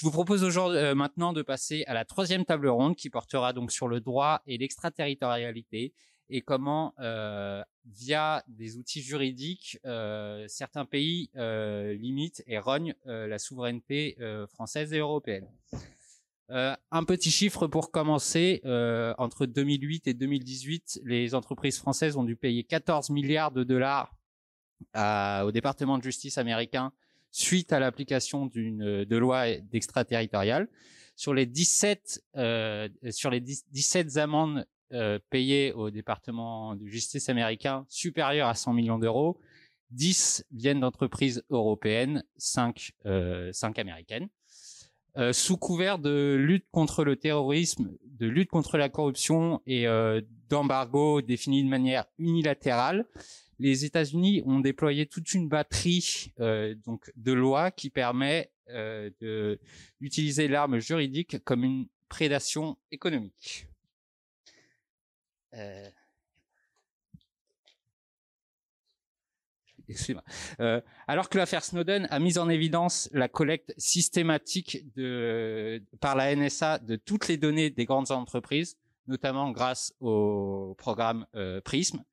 Je vous propose aujourd'hui euh, maintenant de passer à la troisième table ronde qui portera donc sur le droit et l'extraterritorialité et comment, euh, via des outils juridiques, euh, certains pays limitent et rognent la souveraineté française et européenne. Un petit chiffre pour commencer. euh, entre 2008 et 2018, les entreprises françaises ont dû payer 14 milliards de dollars au département de justice américain suite à l'application d'une de loi d'extraterritoriale. Sur les 17 euh, sur les 10 17 amendes euh, payées au département de justice américain supérieures à 100 millions d'euros, 10 viennent d'entreprises européennes, 5 euh, 5 américaines. Euh, sous couvert de lutte contre le terrorisme, de lutte contre la corruption et euh, d'embargo défini de manière unilatérale, les États-Unis ont déployé toute une batterie euh, donc de lois qui permet euh, d'utiliser l'arme juridique comme une prédation économique. Euh. Euh, alors que l'affaire Snowden a mis en évidence la collecte systématique de, par la NSA de toutes les données des grandes entreprises, notamment grâce au programme euh, PRISM,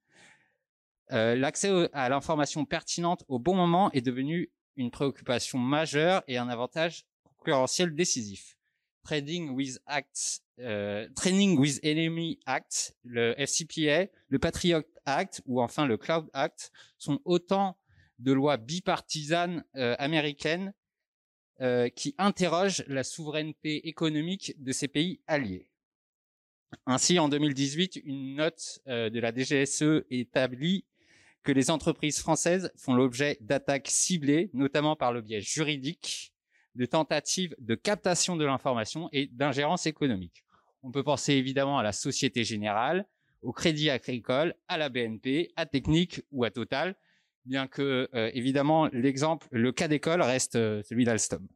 euh, l'accès à l'information pertinente au bon moment est devenu une préoccupation majeure et un avantage concurrentiel décisif. Trading with Acts, euh, Training with Enemy Act, le FCPA, le Patriot Act ou enfin le Cloud Act sont autant de lois bipartisanes euh, américaines euh, qui interrogent la souveraineté économique de ces pays alliés. Ainsi, en 2018, une note de la DGSE établit que les entreprises françaises font l'objet d'attaques ciblées, notamment par le biais juridique, de tentatives de captation de l'information et d'ingérence économique. On peut penser évidemment à la Société Générale, au Crédit Agricole, à la BNP, à Technique ou à Total, bien que euh, évidemment l'exemple, le cas d'école reste euh, celui d'Alstom.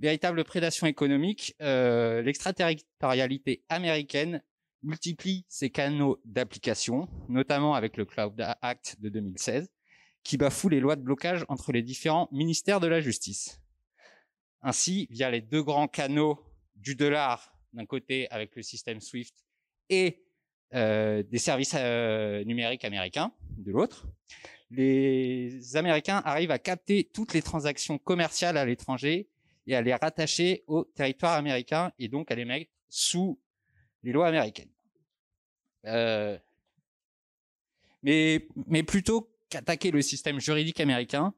Véritable prédation économique, euh, l'extraterritorialité américaine multiplie ses canaux d'application, notamment avec le Cloud Act de 2016, qui bafoue les lois de blocage entre les différents ministères de la justice. Ainsi, via les deux grands canaux du dollar d'un côté avec le système SWIFT et euh, des services euh, numériques américains de l'autre, les Américains arrivent à capter toutes les transactions commerciales à l'étranger et à les rattacher au territoire américain et donc à les mettre sous les lois américaines. Euh, mais, plutôt qu'attaquer le système juridique américain,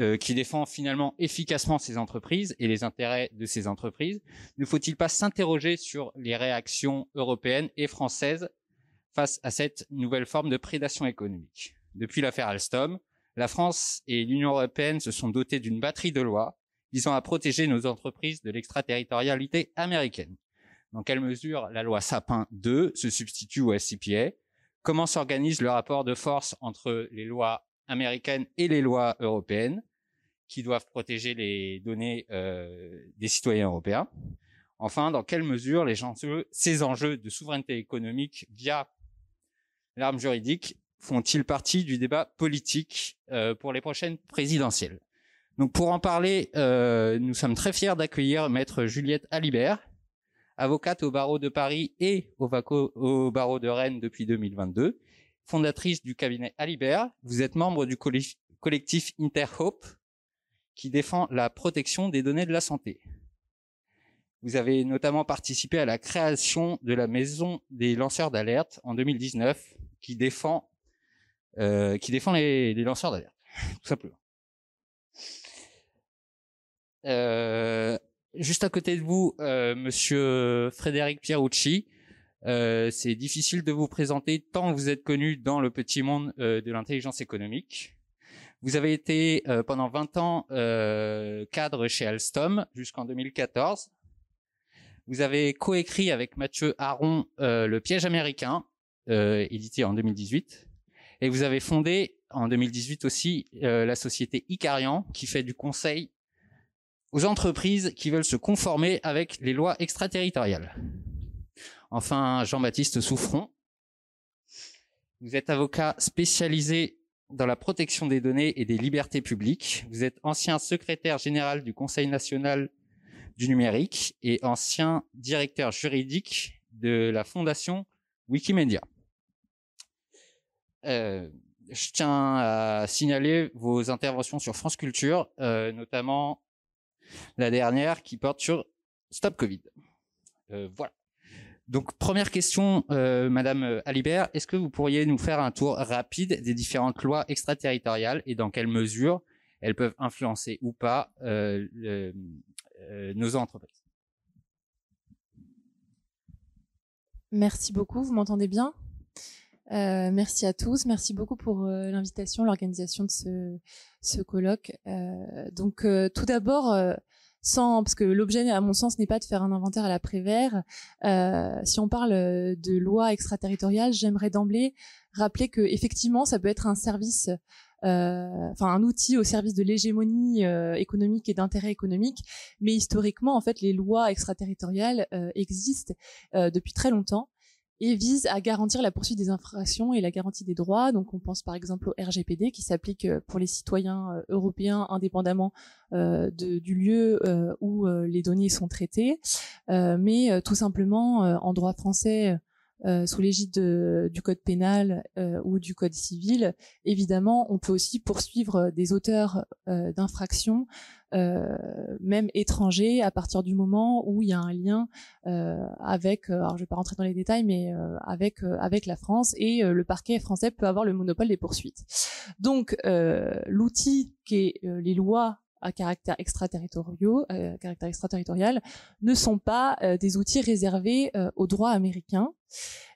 euh, qui défend finalement efficacement ces entreprises et les intérêts de ces entreprises, ne faut-il pas s'interroger sur les réactions européennes et françaises face à cette nouvelle forme de prédation économique? Depuis l'affaire Alstom, la France et l'Union européenne se sont dotées d'une batterie de lois visant à protéger nos entreprises de l'extraterritorialité américaine. Dans quelle mesure la loi Sapin 2 se substitue au SCPA Comment s'organise le rapport de force entre les lois américaines et les lois européennes qui doivent protéger les données euh, des citoyens européens? Enfin, dans quelle mesure les ces enjeux de souveraineté économique via l'arme juridique font-ils partie du débat politique euh, pour les prochaines présidentielles? Donc, pour en parler, euh, nous sommes très fiers d'accueillir Maître Juliette Alibert, avocate au barreau de Paris et au, barreau de Rennes depuis 2022, fondatrice du cabinet Alibert. Vous êtes membre du collectif Interhope qui défend la protection des données de la santé. Vous avez notamment participé à la création de la maison des lanceurs d'alerte en 2019 qui défend euh, qui défend les, les lanceurs d'alerte, tout simplement. Euh, juste à côté de vous, euh, Monsieur Frédéric Pierucci. Euh, c'est difficile de vous présenter tant vous êtes connu dans le petit monde euh, de l'intelligence économique. Vous avez été euh, pendant 20 ans euh, cadre chez Alstom jusqu'en 2014. Vous avez coécrit avec Mathieu Aron Le piège américain, édité en 2018. Et vous avez fondé en 2018 aussi la société Icarian qui fait du conseil aux entreprises qui veulent se conformer avec les lois extraterritoriales. Enfin, Jean-Baptiste Souffron. Vous êtes avocat spécialisé dans la protection des données et des libertés publiques. Vous êtes ancien secrétaire général du Conseil national du numérique et ancien directeur juridique de la fondation Wikimedia. Euh, je tiens à signaler vos interventions sur France Culture, euh, notamment la dernière qui porte sur Stop Covid. Euh, voilà. Donc première question, euh, Madame Alibert, est-ce que vous pourriez nous faire un tour rapide des différentes lois extraterritoriales et dans quelle mesure elles peuvent influencer ou pas euh, euh, nos entreprises? Merci beaucoup, vous m'entendez bien? Euh, merci à tous, merci beaucoup pour euh, l'invitation, l'organisation de ce, ce colloque. Euh, donc euh, tout d'abord, sans parce que l'objet, à mon sens, n'est pas de faire un inventaire à la Prévert. si on parle de loi extraterritoriale, j'aimerais d'emblée rappeler que effectivement, ça peut être un service. enfin un outil au service de l'hégémonie économique et d'intérêt économique, mais historiquement en fait les lois extraterritoriales existent depuis très longtemps et vise à garantir la poursuite des infractions et la garantie des droits. Donc on pense par exemple au RGPD qui s'applique euh, pour les citoyens euh, européens indépendamment euh, du lieu où les données sont traitées, mais tout simplement en droit français. Sous l'égide du code pénal ou du code civil, évidemment, on peut aussi poursuivre des auteurs d'infractions euh, même étrangers, à partir du moment où il y a un lien euh, avec, euh, alors je vais pas rentrer dans les détails, mais avec avec la France et le parquet français peut avoir le monopole des poursuites. Donc l'outil qui est les lois à euh, caractère extraterritorial, ne sont pas des outils réservés au droit américain.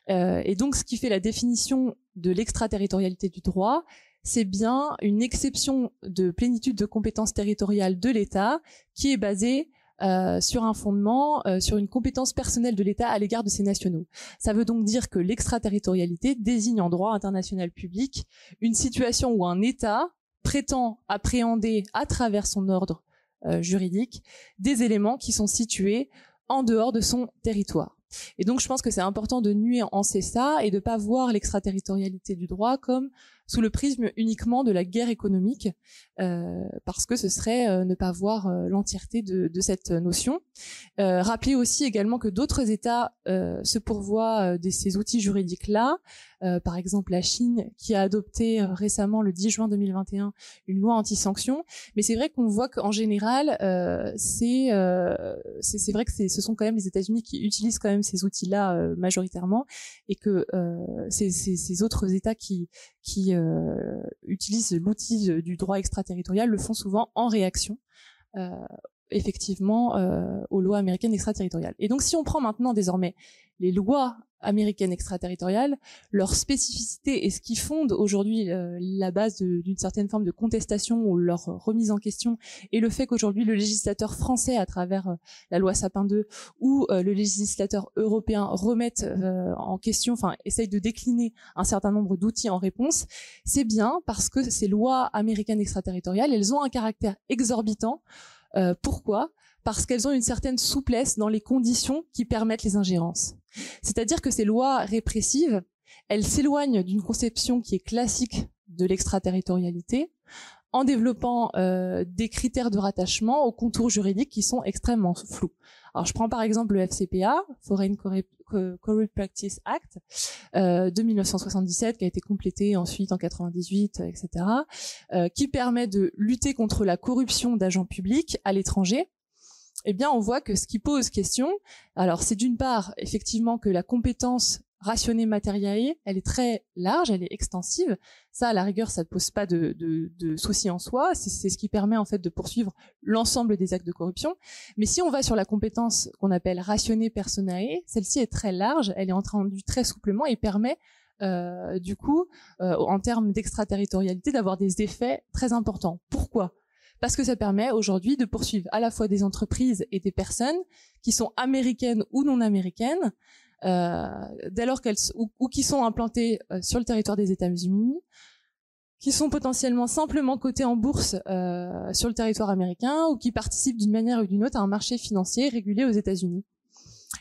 et donc, ce qui fait la définition de l'extraterritorialité du droit, c'est bien une exception de plénitude de compétences territoriales de l'État qui est basée euh, sur un fondement, euh, sur une compétence personnelle de l'État à l'égard de ses nationaux. Ça veut donc dire que l'extraterritorialité désigne en droit international public une situation où un État prétend appréhender à travers son ordre euh, juridique des éléments qui sont situés en dehors de son territoire. Et donc je pense que c'est important de nuancer ça et de pas voir l'extraterritorialité du droit comme sous le prisme uniquement de la guerre économique, euh, parce que ce serait euh, ne pas voir euh, l'entièreté de, de, cette notion. Euh, rappeler aussi également que d'autres États se pourvoient de ces outils juridiques-là, par exemple la Chine qui a adopté récemment le 10 juin 2021 une loi anti-sanction, mais c'est vrai qu'on voit qu'en général, c'est c'est vrai que ce sont quand même les États-Unis qui utilisent quand même ces outils-là majoritairement, et que c'est ces autres États qui qui euh, utilisent l'outil du droit extraterritorial le font souvent en réaction euh, effectivement euh, aux lois américaines extraterritoriales. Et donc si on prend maintenant désormais les lois américaines extraterritoriales, leur spécificité et ce qui fonde aujourd'hui euh, la base d'une certaine forme de contestation ou leur remise en question, et le fait qu'aujourd'hui le législateur français, à travers euh, la loi Sapin 2, ou euh, le législateur européen remette en question, enfin essaye de décliner un certain nombre d'outils en réponse, c'est bien parce que ces lois américaines extraterritoriales, elles ont un caractère exorbitant. Pourquoi? Parce qu'elles ont une certaine souplesse dans les conditions qui permettent les ingérences. C'est-à-dire que ces lois répressives, elles s'éloignent d'une conception qui est classique de l'extraterritorialité en développant euh, des critères de rattachement aux contours juridiques qui sont extrêmement flous. Alors je prends par exemple le FCPA, Foreign Corrupt Practice Act euh, de 1977 qui a été complété ensuite en 98, etc., euh, qui permet de lutter contre la corruption d'agents publics à l'étranger eh bien, on voit que ce qui pose question, alors c'est d'une part effectivement que la compétence rationnée matérielle, elle est très large, elle est extensive. Ça, à la rigueur, ça ne pose pas de, de, de souci en soi. C'est ce qui permet en fait de poursuivre l'ensemble des actes de corruption. Mais si on va sur la compétence qu'on appelle rationnée personae, celle-ci est très large, elle est entendue très souplement et permet euh, du coup, euh, en termes d'extraterritorialité, d'avoir des effets très importants. Pourquoi? Parce que ça permet aujourd'hui de poursuivre à la fois des entreprises et des personnes qui sont américaines ou non américaines, dès lors qu'elles ou, qui sont implantées euh, sur le territoire des États-Unis, qui sont potentiellement simplement cotées en bourse euh, sur le territoire américain ou qui participent d'une manière ou d'une autre à un marché financier régulé aux États-Unis.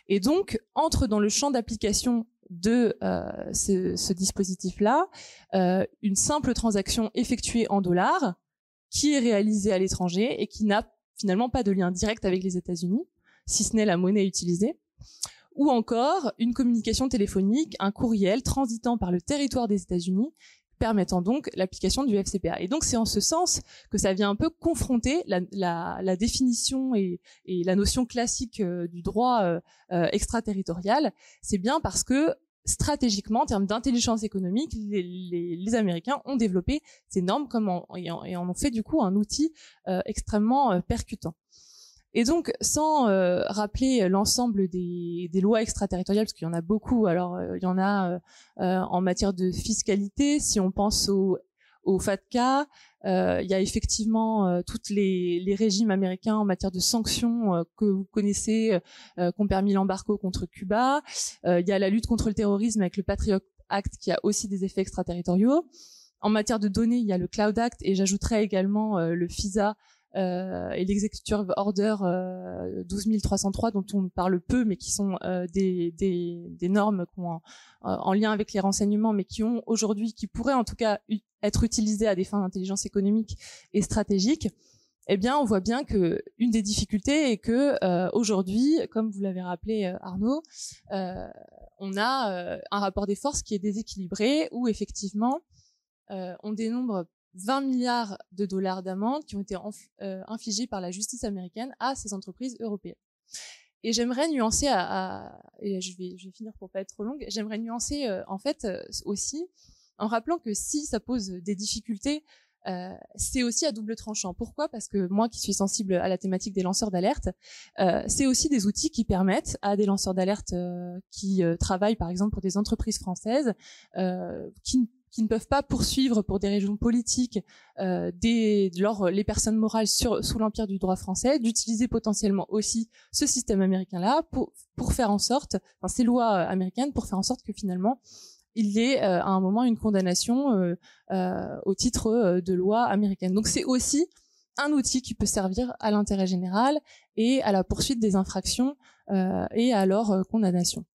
Et donc entre dans le champ d'application de euh, ce, ce dispositif-là euh, une simple transaction effectuée en dollars qui est réalisé à l'étranger et qui n'a finalement pas de lien direct avec les États-Unis, si ce n'est la monnaie utilisée, ou encore une communication téléphonique, un courriel transitant par le territoire des États-Unis permettant donc l'application du FCPA. Et donc c'est en ce sens que ça vient un peu confronter la, définition et, et, la notion classique euh, du droit euh, euh, extraterritorial. C'est bien parce que stratégiquement, en termes d'intelligence économique, les, les, les, Américains ont développé ces normes comme et, en, ont fait du coup un outil extrêmement percutant. Et donc, sans euh, rappeler l'ensemble des, des, lois extraterritoriales, parce qu'il y en a beaucoup, alors euh, il y en a euh, euh, en matière de fiscalité, si on pense au, au FATCA, il y a effectivement tous les, les, régimes américains en matière de sanctions que vous connaissez, qui ont permis l'embargo contre Cuba. Il y a la lutte contre le terrorisme avec le Patriot Act qui a aussi des effets extraterritoriaux. En matière de données, il y a le Cloud Act et j'ajouterais également le FISA euh, et l'executive order euh, 12303 dont on parle peu mais qui sont euh, des, normes en, euh, en, lien avec les renseignements mais qui ont aujourd'hui qui pourraient en tout cas être utilisées à des fins d'intelligence économique et stratégique eh bien on voit bien que une des difficultés est que aujourd'hui comme vous l'avez rappelé Arnaud on a un rapport des forces qui est déséquilibré où effectivement on dénombre 20 milliards de dollars d'amende qui ont été euh, infligés par la justice américaine à ces entreprises européennes. Et j'aimerais nuancer, à, et je vais, je vais finir pour pas être trop longue, j'aimerais nuancer euh, en fait euh, aussi en rappelant que si ça pose des difficultés, euh, c'est aussi à double tranchant. Pourquoi? Parce que moi qui suis sensible à la thématique des lanceurs d'alerte, c'est aussi des outils qui permettent à des lanceurs d'alerte qui travaillent par exemple pour des entreprises françaises, qui qui ne peuvent pas poursuivre pour des raisons politiques euh, les personnes morales sous l'empire du droit français, d'utiliser potentiellement aussi ce système américain-là pour, pour faire en sorte, enfin ces lois euh, américaines, pour faire en sorte que finalement il y ait euh, à un moment une condamnation au titre de loi américaine. Donc c'est aussi un outil qui peut servir à l'intérêt général et à la poursuite des infractions et à leur condamnation.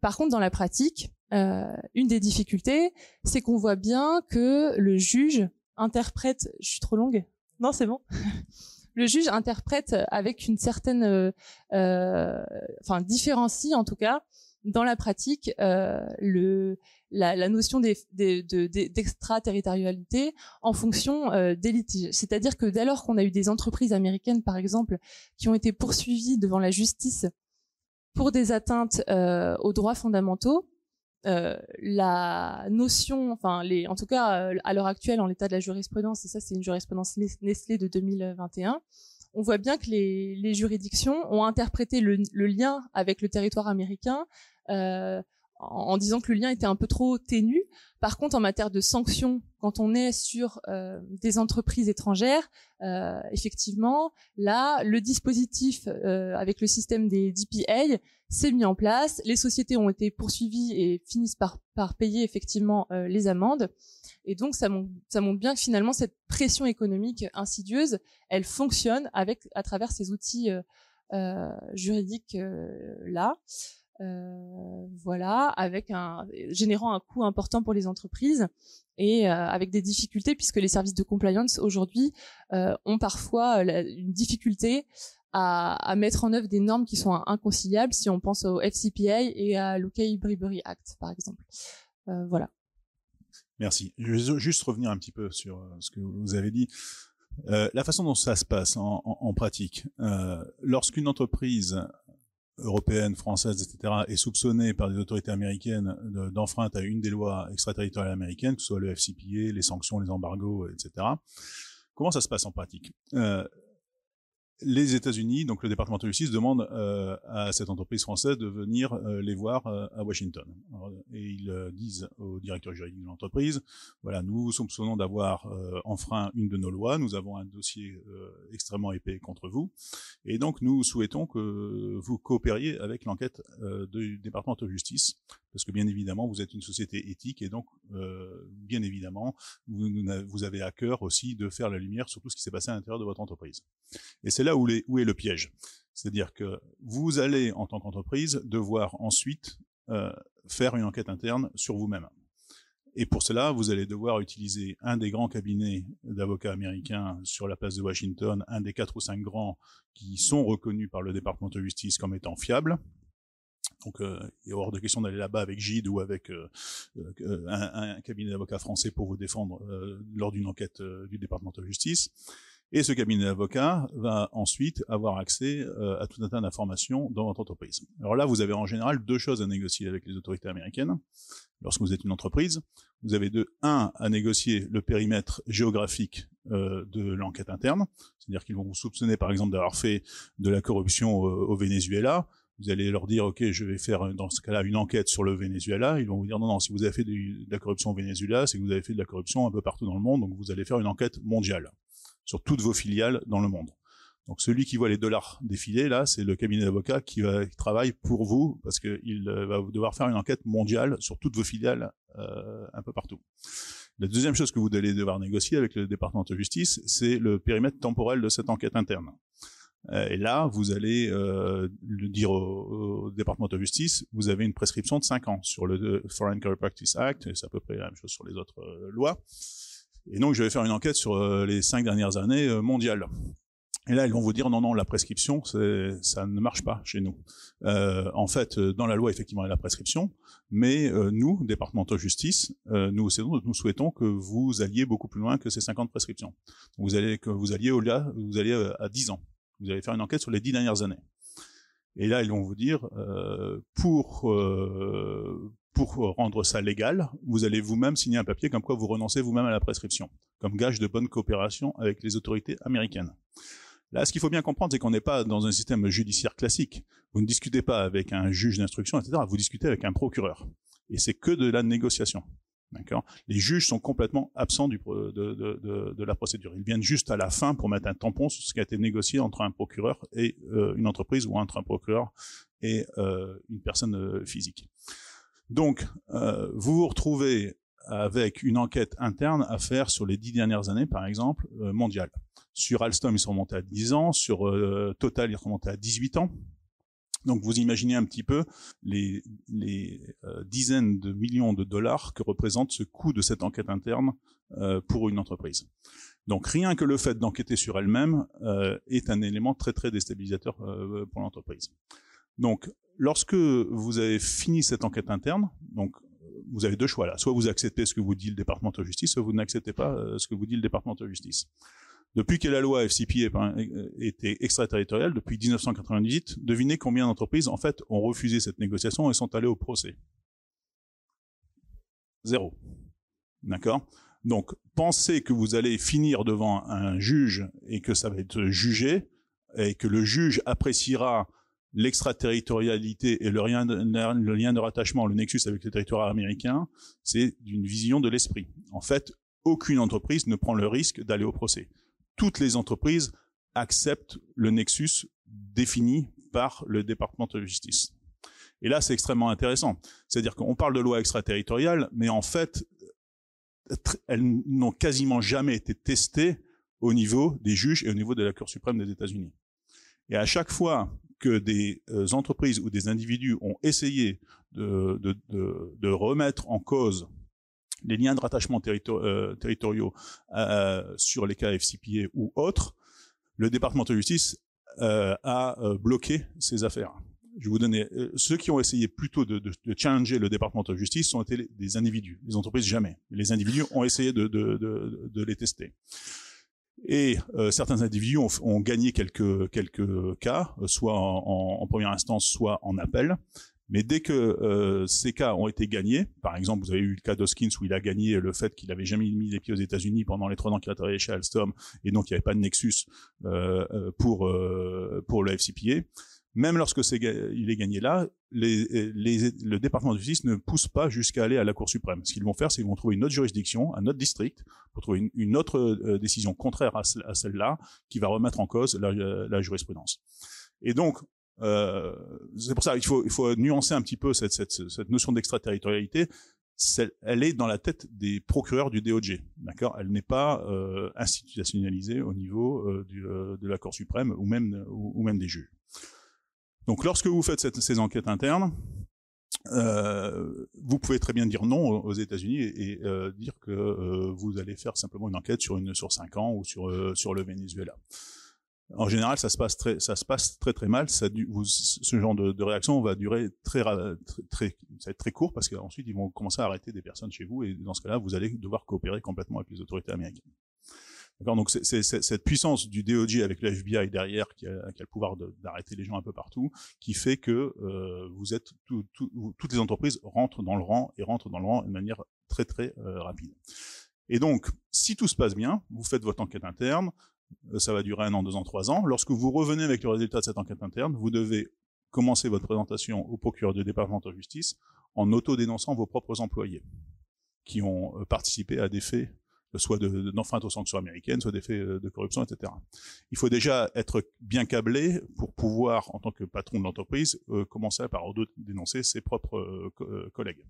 Par contre, dans la pratique, euh, une des difficultés, c'est qu'on voit bien que le juge interprète. Je suis trop longue Non, c'est bon. le juge interprète avec une certaine, euh, euh, enfin différencie en tout cas dans la pratique euh, le, la, la, notion d'extraterritorialité en fonction euh, des litiges. C'est-à-dire que dès lors qu'on a eu des entreprises américaines, par exemple, qui ont été poursuivies devant la justice pour des atteintes aux droits fondamentaux, euh, la notion, enfin, en tout cas, euh, à l'heure actuelle, en l'état de la jurisprudence, et ça, c'est une jurisprudence Nestlé de 2021, on voit bien que les, juridictions ont interprété le, le, lien avec le territoire américain euh, en, disant que le lien était un peu trop ténu. Par contre, en matière de sanctions, quand on est sur euh, des entreprises étrangères, euh, effectivement, là, le dispositif euh, avec le système des DPA s'est mis en place. Les sociétés ont été poursuivies et finissent par, par payer effectivement euh, les amendes. Et donc, ça montre, ça montre bien que finalement, cette pression économique insidieuse, elle fonctionne avec à travers ces outils euh, juridiques là. Euh, voilà, avec un générant un coût important pour les entreprises et euh, avec des difficultés puisque les services de compliance aujourd'hui euh, ont parfois une difficulté à, à, mettre en œuvre des normes qui sont inconciliables si on pense au FCPA et à l'UK Bribery Act par exemple. voilà. Merci. Je vais juste revenir un petit peu sur ce que vous avez dit. Euh, la façon dont ça se passe en, en, en pratique, euh, lorsqu'une entreprise européenne, française, etc., est soupçonnée par des autorités américaines d'enfreinte à une des lois extraterritoriales américaines, que ce soit le FCPA, les sanctions, les embargos, etc. Comment ça se passe en pratique? Euh, les États-Unis, donc le département de justice, demande euh, à cette entreprise française de venir euh, les voir euh, à Washington. Et ils disent au directeur juridique de l'entreprise, voilà, nous soupçonnons d'avoir enfreint une de nos lois, nous avons un dossier extrêmement épais contre vous, et donc nous souhaitons que vous coopériez avec l'enquête du département de justice, parce que bien évidemment vous êtes une société éthique, et donc bien évidemment vous, avez à cœur aussi de faire la lumière sur tout ce qui s'est passé à l'intérieur de votre entreprise. Et c'est là où, est le piège. C'est-à-dire que vous allez, en tant qu'entreprise, devoir ensuite euh, faire une enquête interne sur vous-même. Et pour cela, vous allez devoir utiliser un des grands cabinets d'avocats américains sur la place de Washington, un des quatre ou cinq grands qui sont reconnus par le département de justice comme étant fiables. Donc, euh, il est hors de question d'aller là-bas avec Gide ou avec euh, euh, un, un, cabinet d'avocats français pour vous défendre euh, lors d'une enquête euh, du département de justice. Et ce cabinet d'avocats va ensuite avoir accès euh, à tout un tas d'informations dans votre entreprise. Alors là, vous avez en général deux choses à négocier avec les autorités américaines. Lorsque vous êtes une entreprise, vous avez de un à négocier le périmètre géographique euh, de l'enquête interne, c'est-à-dire qu'ils vont vous soupçonner par exemple d'avoir fait de la corruption au Venezuela. Vous allez leur dire, OK, je vais faire dans ce cas-là une enquête sur le Venezuela. Ils vont vous dire, non, non, si vous avez fait de, la corruption au Venezuela, c'est que vous avez fait de la corruption un peu partout dans le monde, donc vous allez faire une enquête mondiale sur toutes vos filiales dans le monde. Donc celui qui voit les dollars défiler, là, c'est le cabinet d'avocats qui, va, qui travaille pour vous, parce qu'il euh, va devoir faire une enquête mondiale sur toutes vos filiales euh, un peu partout. La deuxième chose que vous allez devoir négocier avec le département de justice, c'est le périmètre temporel de cette enquête interne. Euh, et là, vous allez euh, le dire au, au, département de justice, vous avez une prescription de 5 ans sur le Foreign Corrupt Practice Act, et c'est à peu près la même chose sur les autres euh, lois. Et donc, je vais faire une enquête sur euh, les cinq dernières années euh, mondiales. Et là, ils vont vous dire non, non, la prescription, ça ne marche pas chez nous. Euh, en fait, dans la loi, effectivement, il y a la prescription, mais euh, nous, département de justice, euh, nous, nous souhaitons que vous alliez beaucoup plus loin que ces 50 prescriptions. Vous allez que vous alliez au-delà, vous alliez à 10 ans. Vous allez faire une enquête sur les 10 dernières années. Et là, ils vont vous dire, euh, pour pour rendre ça légal, vous allez vous-même signer un papier comme quoi vous renoncez vous-même à la prescription, comme gage de bonne coopération avec les autorités américaines. Là, ce qu'il faut bien comprendre, c'est qu'on n'est pas dans un système judiciaire classique. Vous ne discutez pas avec un juge d'instruction, etc. Vous discutez avec un procureur. Et c'est que de la négociation. Les juges sont complètement absents de, la procédure. Ils viennent juste à la fin pour mettre un tampon sur ce qui a été négocié entre un procureur et euh, une entreprise ou entre un procureur et euh, une personne euh, physique. Donc, vous vous retrouvez avec une enquête interne à faire sur les dix dernières années, par exemple, mondiales. Sur Alstom, ils sont remontés à 10 ans. Sur Total, ils sont remontés à 18 ans. Donc, vous imaginez un petit peu les, euh, dizaines de millions de dollars que représente ce coût de cette enquête interne euh, pour une entreprise. Donc, rien que le fait d'enquêter sur elle-même euh, est un élément très, très déstabilisateur pour l'entreprise. Donc, lorsque vous avez fini cette enquête interne, donc vous avez deux choix là. Soit vous acceptez ce que vous dit le département de justice, soit vous n'acceptez pas euh, ce que vous dit le département de justice. Depuis que la loi FCPA était extraterritoriale, depuis 1998, devinez combien d'entreprises en fait ont refusé cette négociation et sont allées au procès. Zéro. D'accord? Donc, pensez que vous allez finir devant un juge et que ça va être jugé et que le juge appréciera l'extraterritorialité et le lien, de, le lien de rattachement, le nexus avec le territoire américain, c'est d'une vision de l'esprit. En fait, aucune entreprise ne prend le risque d'aller au procès. Toutes les entreprises acceptent le nexus défini par le département de justice. Et là, c'est extrêmement intéressant. C'est-à-dire qu'on parle de loi extraterritoriale, mais en fait, elles n'ont quasiment jamais été testées au niveau des juges et au niveau de la Cour suprême des États-Unis. Et à chaque fois que des euh, entreprises ou des individus ont essayé de remettre en cause les liens de rattachement euh, territoriaux euh, sur les cas FCPA ou autres, le département de justice euh, a bloqué ces affaires. Je vais vous donner ceux qui ont essayé plutôt de, challenger le département de justice sont été des individus. Les entreprises jamais. Les individus ont essayé de, les tester. Et certains individus ont, ont, gagné quelques cas, soit en, première instance, soit en appel. Mais dès que euh, ces cas ont été gagnés, par exemple, vous avez eu le cas d'Hoskins où il a gagné le fait qu'il avait jamais mis les pieds aux États-Unis pendant les trois ans qu'il a travaillé chez Alstom, et donc il n'y avait pas de nexus euh, euh pour euh, pour le FCPA même lorsque c'est il est gagné là, les, les, le département de justice ne pousse pas jusqu'à aller à la Cour suprême. Ce qu'ils vont faire, c'est qu'ils vont trouver une autre juridiction, un autre district, pour trouver une, autre euh, décision contraire à, à celle-là, qui va remettre en cause la, la jurisprudence. Et donc, euh, c'est pour ça qu'il faut, il faut nuancer un petit peu cette, cette, cette notion d'extraterritorialité. Elle est dans la tête des procureurs du DOJ, d'accord? Elle n'est pas euh, institutionnalisée au niveau euh, euh, de la Cour suprême ou même ou, même des juges. Donc lorsque vous faites cette, ces enquêtes internes, euh, vous pouvez très bien dire non aux États-Unis et, euh, dire que euh, vous allez faire simplement une enquête sur une sur cinq ans ou sur sur le Venezuela. En général, ça se passe très ça se passe très très mal. Ça, vous, ce genre de, de, réaction va durer très très, très ça va être très court parce qu'ensuite ils vont commencer à arrêter des personnes chez vous et dans ce cas-là, vous allez devoir coopérer complètement avec les autorités américaines. Donc c'est cette puissance du DOJ avec le FBI derrière qui a, qui a le pouvoir d'arrêter les gens un peu partout, qui fait que euh, vous êtes tout, tout, toutes les entreprises rentrent dans le rang et rentrent dans le rang de manière très très euh, rapide. Et donc, si tout se passe bien, vous faites votre enquête interne, ça va durer un an, deux ans, trois ans. Lorsque vous revenez avec le résultat de cette enquête interne, vous devez commencer votre présentation au procureur du département de justice en auto-dénonçant vos propres employés qui ont participé à des faits soit d'enfreinte aux sanctions américaines, soit des faits euh, de corruption, etc. Il faut déjà être bien câblé pour pouvoir, en tant que patron de l'entreprise, euh, commencer par dénoncer ses propres euh, collègues.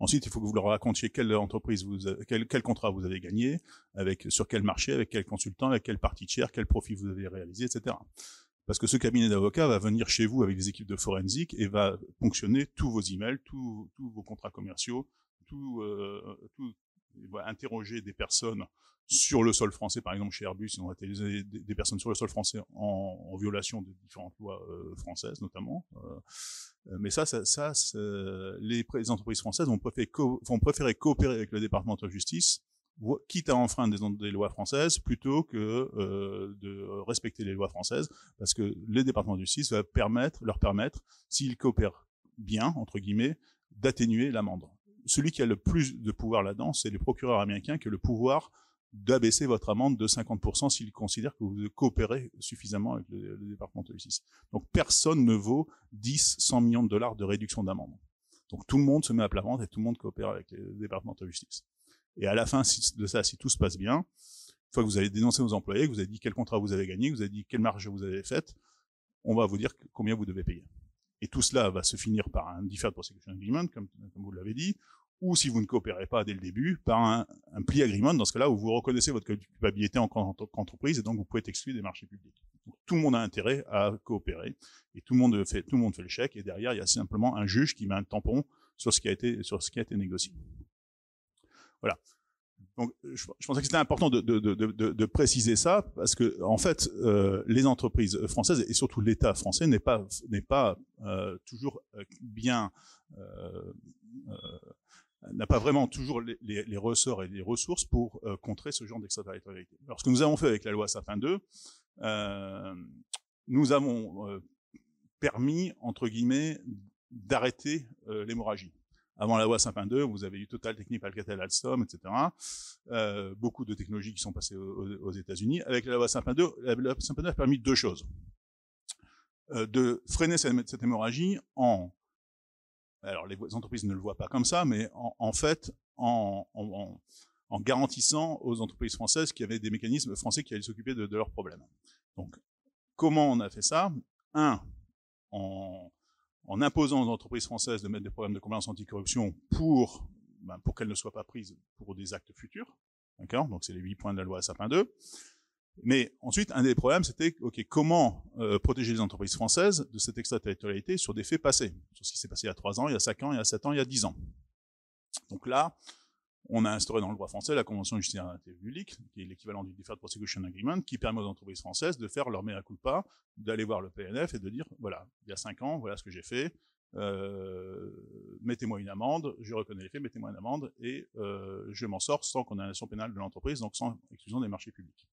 Ensuite, il faut que vous leur racontiez quelle entreprise vous, quel, quel, contrat vous avez gagné, avec sur quel marché, avec quel consultant, avec quelle partie tiers, quel profit vous avez réalisé, etc. Parce que ce cabinet d'avocats va venir chez vous avec des équipes de forensique et va ponctionner tous vos emails, tous, tous vos contrats commerciaux, tout, euh, tout, interroger des personnes sur le sol français, par exemple chez Airbus, ils ont été des, personnes sur le sol français en, violation de différentes lois euh, françaises notamment. Euh, mais ça, ça, ça les, entreprises françaises vont préférer, coopérer avec le département de justice quitte à enfreindre des, lois françaises plutôt que euh, de respecter les lois françaises, parce que les départements de justice va leur permettre, s'ils coopèrent bien entre guillemets, d'atténuer l'amende celui qui a le plus de pouvoir là-dedans, c'est les procureurs américains qui ont le pouvoir d'abaisser votre amende de 50% s'ils considèrent que vous coopérez suffisamment avec le, département de justice. Donc personne ne vaut 10, 100 millions de dollars de réduction d'amende. Donc tout le monde se met à plat et tout le monde coopère avec le département de justice. Et à la fin de ça, si tout se passe bien, une fois que vous avez dénoncé vos employés, que vous avez dit quel contrat vous avez gagné, que vous avez dit quelle marge vous avez faite, on va vous dire combien vous devez payer. Et tout cela va se finir par un Deferred Prosecution Agreement, comme, comme vous l'avez dit, ou si vous ne coopérez pas dès le début, par un, pli agreement, dans ce cas-là où vous reconnaissez votre culpabilité en tant qu'entreprise et donc vous pouvez être exclu des marchés publics. Tout le monde a intérêt à coopérer et tout le monde fait, tout le monde fait chèque et derrière il y a simplement un juge qui met un tampon sur ce qui a été, sur ce qui a été négocié. Voilà. Donc, je, pensais que c'était important de, de, de, de, préciser ça parce que, en fait, euh, les entreprises françaises et surtout l'État français n'est pas n'est pas euh, toujours euh, bien euh, euh, n'a pas vraiment toujours les, ressorts et les ressources pour contrer ce genre d'extraterritorialité. Alors, ce que nous avons fait avec la loi Sapin 2, nous avons permis, entre guillemets, d'arrêter l'hémorragie avant la loi Sapin 2, vous avez eu Total, Technique, Alcatel, Alstom, etc. Euh, beaucoup de technologies qui sont passées aux, États-Unis. Avec la loi Sapin 2, la loi Sapin 2 a permis deux choses. Euh, de freiner cette, hémorragie en... Alors les entreprises ne le voient pas comme ça, mais en, fait, en, garantissant aux entreprises françaises qu'il y avait des mécanismes français qui allaient s'occuper de, de leurs problèmes. Donc, comment on a fait ça? Un, en en imposant aux entreprises françaises de mettre des programmes de compliance anticorruption pour, ben, pour qu'elles ne soient pas prises pour des actes futurs. D'accord? Donc c'est les huit points de la loi Sapin 2. Mais ensuite, un des problèmes, c'était ok, comment euh, protéger les entreprises françaises de cette extraterritorialité sur des faits passés, sur ce qui s'est passé il y a trois ans, il y a cinq ans, il y a sept ans, il y a dix ans. Donc là, on a instauré dans le droit français la Convention judiciaire publique, qui est l'équivalent du Deferred Prosecution Agreement, qui permet aux entreprises françaises de faire leur mea culpa, d'aller voir le PNF et de dire, voilà, il y a cinq ans, voilà ce que j'ai fait, euh, mettez-moi une amende, je reconnais les faits, mettez-moi une amende, et euh, je m'en sors sans condamnation pénale de l'entreprise, donc sans exclusion des marchés publics.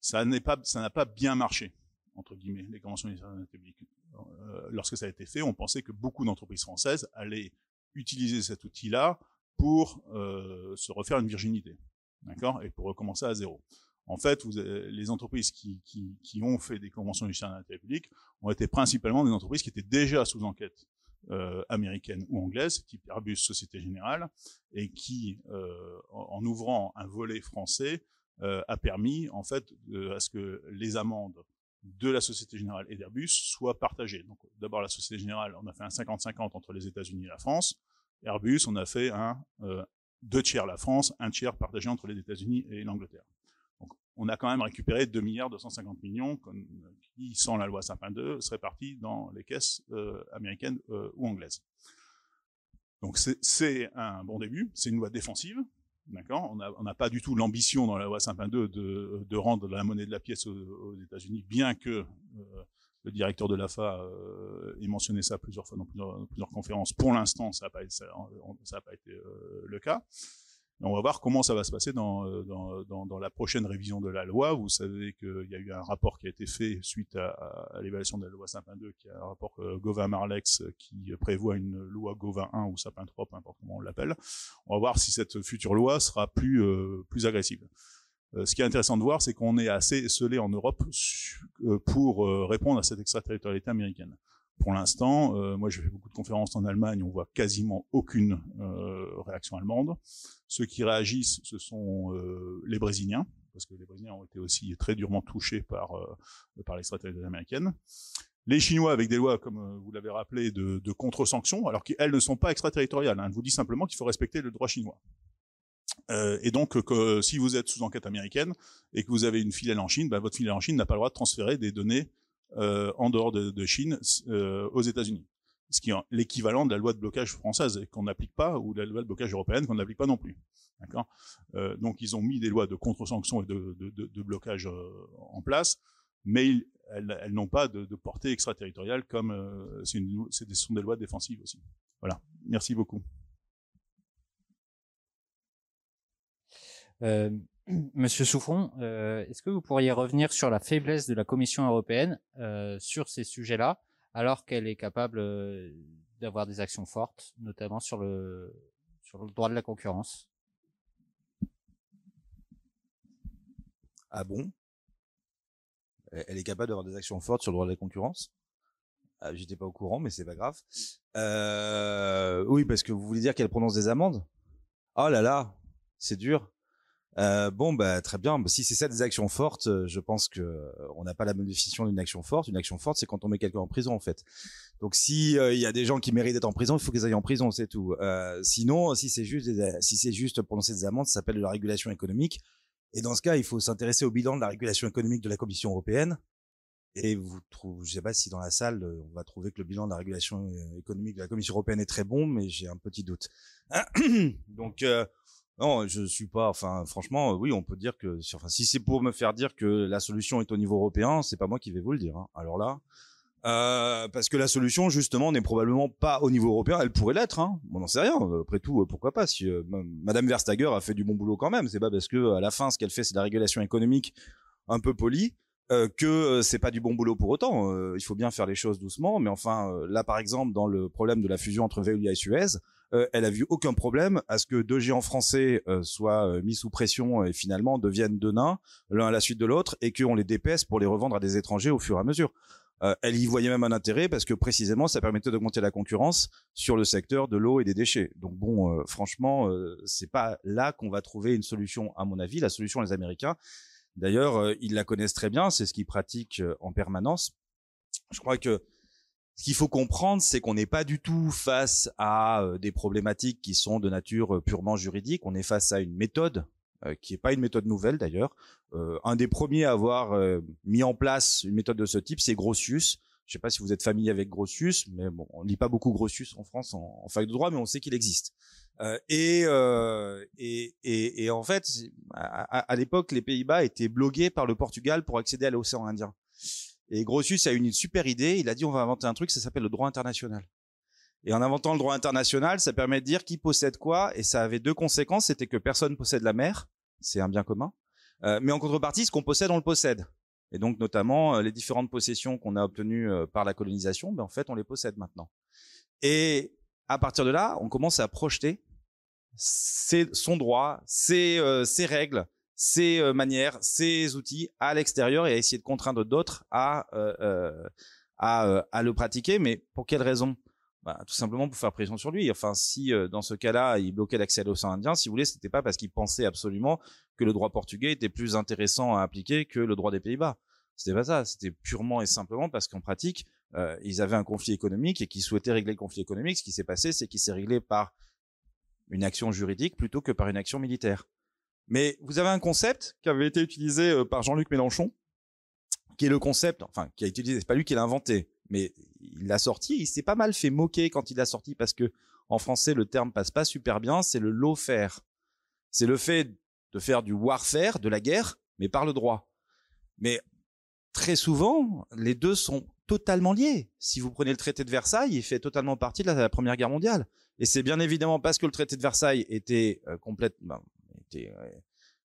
Ça n'est pas, ça n'a pas bien marché, entre guillemets, les conventions judiciaires publiques. Euh, lorsque ça a été fait, on pensait que beaucoup d'entreprises françaises allaient utiliser cet outil-là pour euh, se refaire une virginité, d'accord, et pour recommencer à zéro. En fait, les entreprises qui, ont fait des conventions judiciaires d'intérêt public ont été principalement des entreprises qui étaient déjà sous enquête euh, américaine ou anglaise, type Airbus, Société Générale, et qui, euh, en, en, ouvrant un volet français, a permis en fait à ce que les amendes de la Société Générale et d'Airbus soient partagées. Donc, d'abord la Société Générale, on a fait un 50-50 entre les États-Unis et la France. Airbus, on a fait un euh, deux tiers la France, un tiers partagé entre les États-Unis et l'Angleterre. Donc on a quand même récupéré 2 milliards 250 millions qui, sans la loi Sapin 2, seraient partis dans les caisses américaines ou anglaises. Donc c'est un bon début, c'est une loi défensive, D'accord? On n'a pas du tout l'ambition dans la loi Sapin 2 de, de, rendre la monnaie de la pièce aux, États-Unis, bien que euh, le directeur de l'AFA euh, ait mentionné ça plusieurs fois dans plusieurs, conférences. Pour l'instant, ça n'a pas, été euh, le cas on va voir comment ça va se passer euh, dans, dans, la prochaine révision de la loi. Vous savez qu'il y a eu un rapport qui a été fait suite à, l'évaluation de la loi Sapin 2, qui est un rapport euh, Gauvin-Marlex qui prévoit une loi Gauvin 1 ou Sapin 3, peu importe comment on l'appelle. On va voir si cette future loi sera plus, euh, plus agressive. Ce qui est intéressant de voir, c'est qu'on est assez scellé en Europe pour répondre à cette extraterritorialité américaine. Pour l'instant, euh, moi j'ai fait beaucoup de conférences en Allemagne, on voit quasiment aucune euh, réaction allemande. Ceux qui réagissent, ce sont euh, les Brésiliens, parce que les Brésiliens ont été aussi très durement touchés par, par l'extraterritorialité américaine. Les Chinois avec des lois, comme vous l'avez rappelé, de, contre-sanctions, alors qu'elles ne sont pas extraterritoriales. Hein. Vous dit simplement qu'il faut respecter le droit chinois. Euh, et donc, que, si vous êtes sous enquête américaine et que vous avez une filiale en Chine, bah, votre filiale en Chine n'a pas le droit de transférer des données euh, en dehors de, Chine euh, aux États-Unis. Ce qui est l'équivalent de la loi de blocage française qu'on n'applique pas, ou de la loi de blocage européenne qu'on n'applique pas non plus. D'accord? Euh, Donc ils ont mis des lois de contre-sanctions et de, blocage en place, mais elles, n'ont pas de, portée extraterritoriale comme c'est ce sont des lois défensives aussi. Voilà. Merci beaucoup. Monsieur Souffron, euh, est-ce que vous pourriez revenir sur la faiblesse de la Commission européenne euh, sur ces sujets-là, alors qu'elle est capable euh, d'avoir des actions fortes, notamment sur le, sur le droit de la concurrence? Ah bon? Elle est capable d'avoir des actions fortes sur le droit de la concurrence? Ah, J'étais pas au courant, mais c'est pas grave. oui, parce que vous voulez dire qu'elle prononce des amendes? Oh là là, c'est dur. Euh, bon, bah très bien. Bah, si c'est ça des actions fortes, euh, je pense que euh, on n'a pas la même définition d'une action forte. Une action forte, c'est quand on met quelqu'un en prison, en fait. Donc, si il y a des gens qui méritent d'être en prison, il faut qu'ils aillent en prison, c'est tout. sinon, si c'est juste, si c'est juste prononcer des amendes, ça s'appelle de la régulation économique. Et dans ce cas, il faut s'intéresser au bilan de la régulation économique de la Commission européenne. Et vous trouvez, je sais pas si dans la salle, on va trouver que le bilan de la régulation économique de la Commission européenne est très bon, mais j'ai un petit doute. Donc non, je suis pas. Enfin, franchement, oui, on peut dire que. Enfin, si c'est pour me faire dire que la solution est au niveau européen, c'est pas moi qui vais vous le dire. Hein. Alors là, euh, parce que la solution, justement, n'est probablement pas au niveau européen. Elle pourrait l'être. Hein. Bon, n'en sait rien. Après tout, euh, pourquoi pas Si euh, Madame Verstager a fait du bon boulot quand même, c'est pas parce que à la fin, ce qu'elle fait, c'est de la régulation économique un peu polie. Euh, que c'est pas du bon boulot pour autant. il faut bien faire les choses doucement, mais enfin là par exemple dans le problème de la fusion entre Veolia et Suez, euh, elle a vu aucun problème à ce que deux géants français euh, soient euh, mis sous pression et finalement deviennent deux nains l'un à la suite de l'autre et qu'on les dépaisse pour les revendre à des étrangers au fur et à mesure. elle y voyait même un intérêt parce que précisément ça permettait d'augmenter la concurrence sur le secteur de l'eau et des déchets. Donc bon, franchement, c'est pas là qu'on va trouver une solution à mon avis. La solution, les Américains, d'ailleurs, ils la connaissent très bien. C'est ce qu'ils pratiquent en permanence. Je crois que ce qu'il faut comprendre, c'est qu'on n'est pas du tout face à euh, des problématiques qui sont de nature euh, purement juridique. On est face à une méthode euh, qui n'est pas une méthode nouvelle d'ailleurs. un des premiers à avoir mis en place une méthode de ce type, c'est Grotius. Je ne sais pas si vous êtes familier avec Grotius, mais bon, on lit pas beaucoup Grotius en France en, en fac de droit, mais on sait qu'il existe. et, et, et, en fait, à, à l'époque, les Pays-Bas étaient bloqués par le Portugal pour accéder à l'océan Indien. Et Grotius a eu une super idée. Il a dit on va inventer un truc, ça s'appelle le droit international. Et en inventant le droit international, ça permet de dire qui possède quoi. Et ça avait deux conséquences. C'était que personne possède la mer. C'est un bien commun. Euh, mais en contrepartie, ce qu'on possède, on le possède. Et donc, notamment, euh, les différentes possessions qu'on a obtenues euh, par la colonisation, ben, en fait, on les possède maintenant. Et à partir de là, on commence à projeter son droit, ses, ses règles, ses euh, manières, ses outils à l'extérieur et à essayer de contraindre d'autres à euh, euh, à, à, le pratiquer. Mais pour quelle raison? Bah, Tout simplement pour faire pression sur lui. Enfin, si dans ce cas-là, il bloquait l'accès à l'océan Indien, si vous voulez, c'était pas parce qu'il pensait absolument que le droit portugais était plus intéressant à appliquer que le droit des Pays-Bas. C'était pas ça. C'était purement et simplement parce qu'en pratique, ils avaient un conflit économique et qu'ils souhaitaient régler le conflit économique. Ce qui s'est passé, c'est qu'il s'est réglé par une action juridique plutôt que par une action militaire. Mais vous avez un concept qui avait été utilisé euh, par Jean-Luc Mélenchon, qui est le concept, enfin, qui a utilisé, c'est pas lui qui l'a inventé, mais il l'a sorti, il s'est pas mal fait moquer quand il l'a sorti parce que en français le terme passe pas super bien, c'est le lawfare. C'est le fait de faire du warfare, de la guerre, mais par le droit. Mais très souvent, les deux sont totalement liés. Si vous prenez le traité de Versailles, il fait totalement partie de la, Première Guerre mondiale. Et c'est bien évidemment parce que le traité de Versailles était euh, complètement était,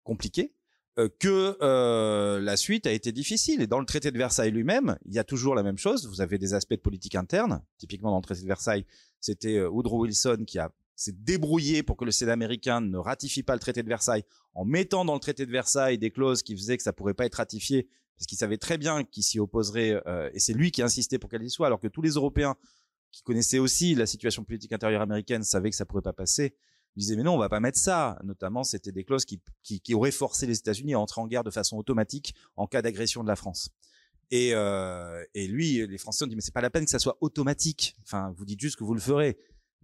compliqué euh, que euh, la suite a été difficile. Et dans le traité de Versailles lui-même, il y a toujours la même chose. Vous avez des aspects de politique interne. Typiquement dans le traité de Versailles, c'était euh, Woodrow Wilson qui a s'est débrouillé pour que le Sénat américain ne ratifie pas le traité de Versailles en mettant dans le traité de Versailles des clauses qui faisaient que ça pourrait pas être ratifié parce qu'il savait très bien qu'il s'y opposerait euh, et c'est lui qui insistait pour qu'elle y soit alors que tous les Européens qui connaissaient aussi la situation politique intérieure américaine savaient que ça pourrait pas passer disaient mais non on va pas mettre ça. Notamment c'était des clauses qui, qui, qui auraient forcé les États-Unis à entrer en guerre de façon automatique en cas d'agression de la France. Et, euh, et lui les Français ont dit mais c'est pas la peine que ça soit automatique. Enfin vous dites juste que vous le ferez.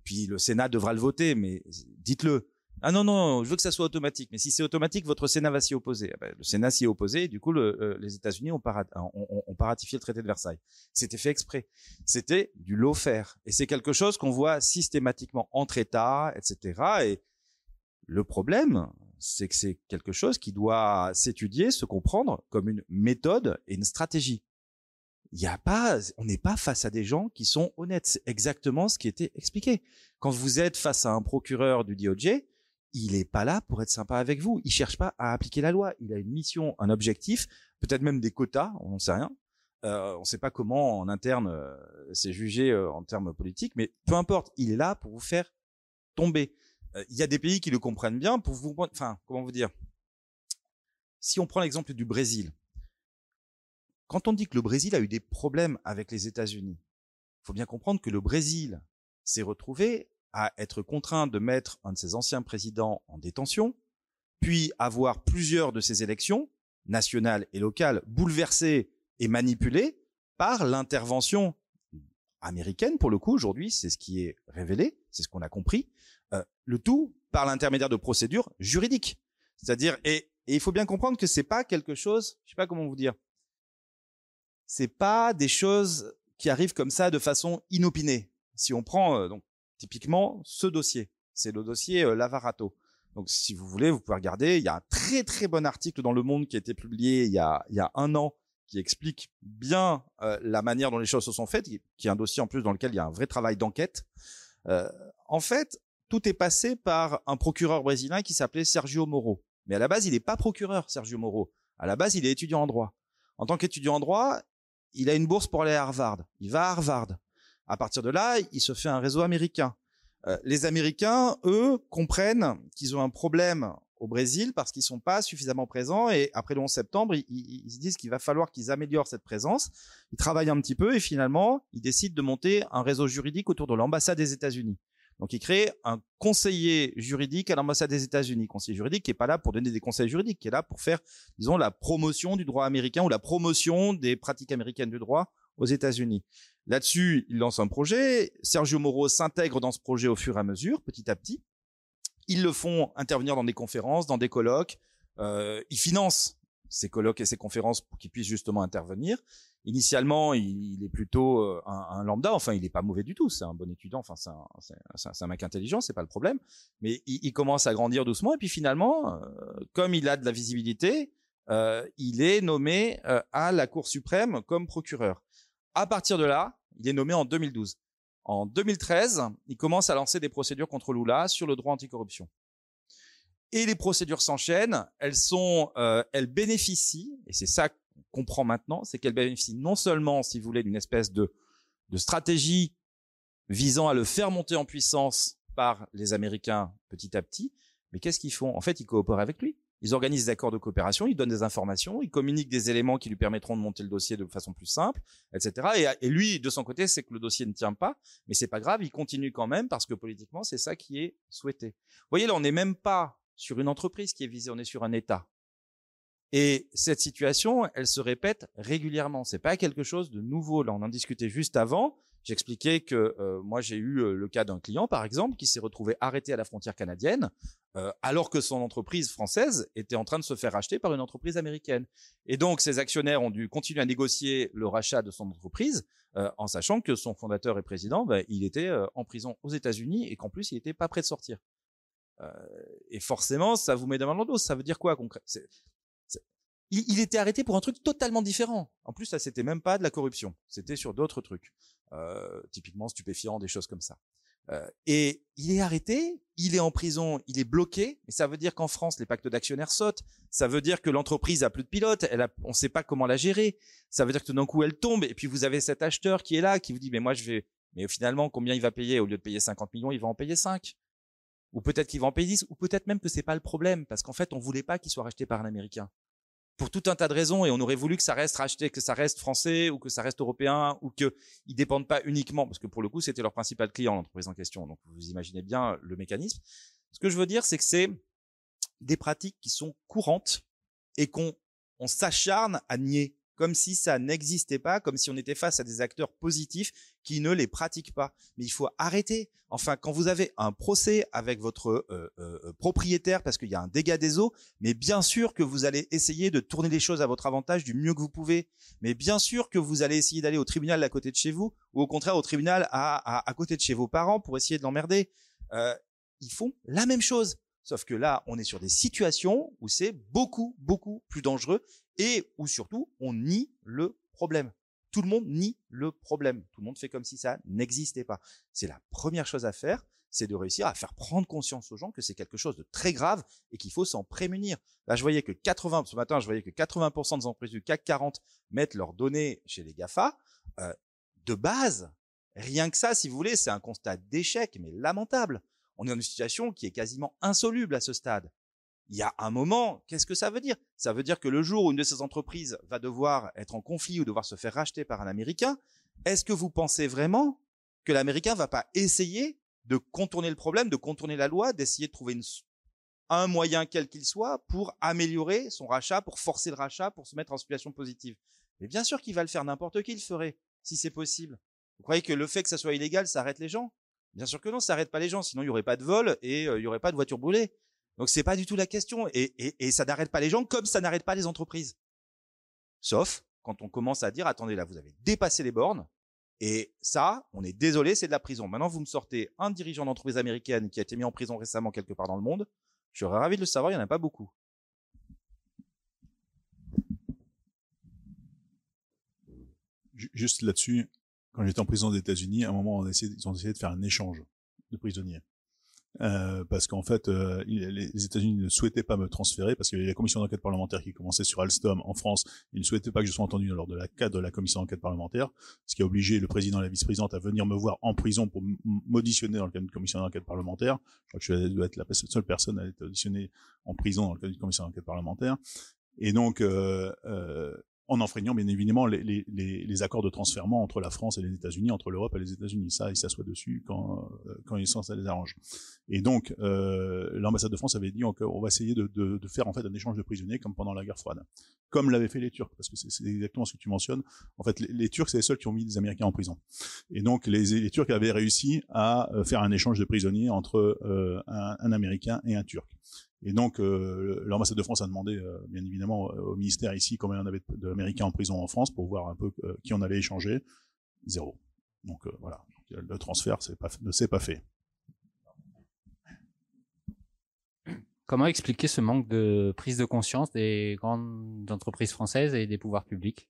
Puis le Sénat devra le voter, mais dites-le. Ah non, non, je veux que ça soit automatique. Mais si c'est automatique, votre Sénat va s'y opposer. Ah ben, le Sénat s'y est opposé, du coup, le, euh, les États-Unis ont pas, ont, ont pas ratifié le traité de Versailles. C'était fait exprès. C'était du lawfare. Et c'est quelque chose qu'on voit systématiquement entre États, etc. Et le problème, c'est que c'est quelque chose qui doit s'étudier, se comprendre comme une méthode et une stratégie il y a pas, on n'est pas face à des gens qui sont honnêtes. C'est exactement ce qui était expliqué. Quand vous êtes face à un procureur du DOJ, il est pas là pour être sympa avec vous. Il cherche pas à appliquer la loi. Il a une mission, un objectif, peut-être même des quotas, on ne sait rien. Euh, on ne sait pas comment en interne euh, c'est jugé euh, en termes politiques, mais peu importe, il est là pour vous faire tomber. Euh, il y a des pays qui le comprennent bien pour vous, enfin, comment vous dire? Si on prend l'exemple du Brésil, quand on dit que le Brésil a eu des problèmes avec les États-Unis, faut bien comprendre que le Brésil s'est retrouvé à être contraint de mettre un de ses anciens présidents en détention, puis avoir plusieurs de ses élections, nationales et locales, bouleversées et manipulées par l'intervention américaine, pour le coup, aujourd'hui, c'est ce qui est révélé, c'est ce qu'on a compris, euh, le tout par l'intermédiaire de procédures juridiques. C'est-à-dire, et, et, il faut bien comprendre que c'est pas quelque chose, je sais pas comment vous dire, c'est pas des choses qui arrivent comme ça de façon inopinée. Si on prend euh, donc typiquement ce dossier, c'est le dossier euh, Lavarato. Donc si vous voulez, vous pouvez regarder. Il y a un très très bon article dans Le Monde qui a été publié il y a, un an qui explique bien euh, la manière dont les choses se sont faites, qui est un dossier en plus dans lequel il y a un vrai travail d'enquête. en fait, tout est passé par un procureur brésilien qui s'appelait Sergio Moro. Mais à la base, il n'est pas procureur, Sergio Moro. À la base, il est étudiant en droit. En tant qu'étudiant en droit, il a une bourse pour aller à Harvard. Il va à Harvard. À partir de là, il se fait un réseau américain. Euh, les Américains, eux, comprennent qu'ils ont un problème au Brésil parce qu'ils sont pas suffisamment présents et après le 11 septembre, ils, ils se disent qu'il va falloir qu'ils améliorent cette présence. Ils travaillent un petit peu et finalement, ils décident de monter un réseau juridique autour de l'ambassade des États-Unis. Donc, il crée un conseiller juridique à l'ambassade des États-Unis. Conseiller juridique qui est pas là pour donner des conseils juridiques, qui est là pour faire, disons, la promotion du droit américain ou la promotion des pratiques américaines du droit aux États-Unis. Là-dessus, il lance un projet. Sergio Moro s'intègre dans ce projet au fur et à mesure, petit à petit. Ils le font intervenir dans des conférences, dans des colloques. Euh, ils financent ces colloques et ces conférences pour qu'ils puissent justement intervenir. Initialement, il, est plutôt euh, un, lambda. Enfin, il est pas mauvais du tout. C'est un bon étudiant. Enfin, c'est un, un, mec intelligent, c'est pas le problème. Mais il, commence à grandir doucement. Et puis finalement, euh, comme il a de la visibilité, euh, il est nommé à la Cour suprême comme procureur. À partir de là, il est nommé en 2012. En 2013, il commence à lancer des procédures contre Lula sur le droit anticorruption. Et les procédures s'enchaînent. Elles sont, elles bénéficient, et c'est ça comprend maintenant, c'est qu'elle bénéficie non seulement, si vous voulez, d'une espèce de stratégie visant à le faire monter en puissance par les Américains petit à petit, mais qu'est-ce qu'ils font? En fait, ils coopèrent avec lui. Ils organisent des accords de coopération, ils donnent des informations, ils communiquent des éléments qui lui permettront de monter le dossier de façon plus simple, etc. Et, lui, de son côté, c'est que le dossier ne tient pas, mais c'est pas grave, il continue quand même parce que politiquement, c'est ça qui est souhaité. Vous voyez, là, on n'est même pas sur une entreprise qui est visée, on est sur un État. Et cette situation, elle se répète régulièrement. C'est pas quelque chose de nouveau. Là, on en discutait juste avant. J'expliquais que euh, moi j'ai eu euh, le cas d'un client par exemple qui s'est retrouvé arrêté à la frontière canadienne euh, alors que son entreprise française était en train de se faire racheter par une entreprise américaine. Et donc ses actionnaires ont dû continuer à négocier le rachat de son entreprise en sachant que son fondateur et président, bah, il était en prison aux États-Unis et qu'en plus il n'était pas prêt de sortir. et forcément, ça vous met devant le dos. Ça veut dire quoi concrètement il, était arrêté pour un truc totalement différent. En plus, ça c'était même pas de la corruption, c'était sur d'autres trucs. Euh, typiquement stupéfiants, des choses comme ça. Euh, et il est arrêté, il est en prison, il est bloqué. Et ça veut dire qu'en France, les pactes d'actionnaires sautent. Ça veut dire que l'entreprise a plus de pilote. Elle a, on ne sait pas comment la gérer. Ça veut dire que tout d'un coup, elle tombe. Et puis vous avez cet acheteur qui est là, qui vous dit, mais moi, je vais. Mais finalement, combien il va payer? Au lieu de payer 50 millions, il va en payer 5. Ou peut-être qu'il va en payer 10. Ou peut-être même que c'est pas le problème, parce qu'en fait, on voulait pas qu'il soit racheté par un Américain pour tout un tas de raisons et on aurait voulu que ça reste racheté, que ça reste français ou que ça reste européen ou que ils dépendent pas uniquement parce que pour le coup c'était leur principal client l'entreprise en question. Donc vous imaginez bien le mécanisme. Ce que je veux dire c'est que c'est des pratiques qui sont courantes et qu'on on s'acharne à nier comme si ça n'existait pas, comme si on était face à des acteurs positifs qui ne les pratiquent pas. Mais il faut arrêter. Enfin, quand vous avez un procès avec votre euh, euh, propriétaire parce qu'il y a un dégât des eaux, mais bien sûr que vous allez essayer de tourner les choses à votre avantage du mieux que vous pouvez. Mais bien sûr que vous allez essayer d'aller au tribunal à côté de chez vous ou au contraire au tribunal à, à, côté de chez vos parents pour essayer de l'emmerder. Euh, ils font la même chose. Sauf que là, on est sur des situations où c'est beaucoup, beaucoup plus dangereux et où surtout, on nie le problème. Tout le monde nie le problème. Tout le monde fait comme si ça n'existait pas. C'est la première chose à faire, c'est de réussir à faire prendre conscience aux gens que c'est quelque chose de très grave et qu'il faut s'en prémunir. Là, je voyais que 80, ce matin, je voyais que 80% des entreprises du CAC 40 mettent leurs données chez les GAFA. Euh, de base, rien que ça, si vous voulez, c'est un constat d'échec, mais lamentable on est dans une situation qui est quasiment insoluble à ce stade. Il y a un moment, qu'est-ce que ça veut dire? Ça veut dire que le jour où une de ces entreprises va devoir être en conflit ou devoir se faire racheter par un Américain, est-ce que vous pensez vraiment que l'Américain va pas essayer de contourner le problème, de contourner la loi, d'essayer de trouver un moyen quel qu'il soit pour améliorer son rachat, pour forcer le rachat, pour se mettre en situation positive? Mais bien sûr qu'il va le faire, n'importe qui le ferait, si c'est possible. Vous croyez que le fait que ça soit illégal, ça arrête les gens? Bien sûr que non, ça n'arrête pas les gens, sinon il n'y aurait pas de vol et euh, il n'y aurait pas de voiture brûlée. Donc c'est pas du tout la question. Et, ça n'arrête pas les gens comme ça n'arrête pas les entreprises. Sauf quand on commence à dire, attendez là, vous avez dépassé les bornes. Et ça, on est désolé, c'est de la prison. Maintenant, vous me sortez un dirigeant d'entreprise américaine qui a été mis en prison récemment quelque part dans le monde. Je serais ravi de le savoir, il n'y en a pas beaucoup. Juste là-dessus, quand j'étais en prison aux États-Unis, à un moment, on a ils ont essayé de faire un échange de prisonniers. Euh, parce qu'en fait, euh, les États-Unis ne souhaitaient pas me transférer parce qu'il y avait la commission d'enquête parlementaire qui commençait sur Alstom en France. Ils ne souhaitaient pas que je sois entendu lors de la cadre de la commission d'enquête parlementaire, ce qui a obligé le président et la vice-présidente à venir me voir en prison pour m'auditionner dans le cadre d'une commission d'enquête parlementaire. Je crois que je dois être la seule personne à être auditionnée en prison dans le cadre d'une commission d'enquête parlementaire. Et donc, euh, euh, en enfreignant bien évidemment les, les, les, accords de transfert entre la France et les États-Unis, entre l'Europe et les États-Unis. Ça, ils s'assoient dessus quand, euh, quand ils sentent ça les arrange. Et donc, euh, l'ambassade de France avait dit on, va essayer de, de, de, faire en fait un échange de prisonniers comme pendant la guerre froide, comme l'avaient fait les Turcs, parce que c'est exactement ce que tu mentionnes. En fait, les, Turcs, c'est les seuls qui ont mis des Américains en prison. Et donc, les, les Turcs avaient réussi à euh, faire un échange de prisonniers entre euh, un, un Américain et un Turc. Et donc, euh, l'ambassade de France a demandé, euh, bien évidemment, au ministère ici combien il y en avait d'Américains en prison en France pour voir un peu euh, qui on allait échanger. Zéro. Donc voilà, le transfert pas, ne s'est pas fait. Comment expliquer ce manque de prise de conscience des grandes entreprises françaises et des pouvoirs publics?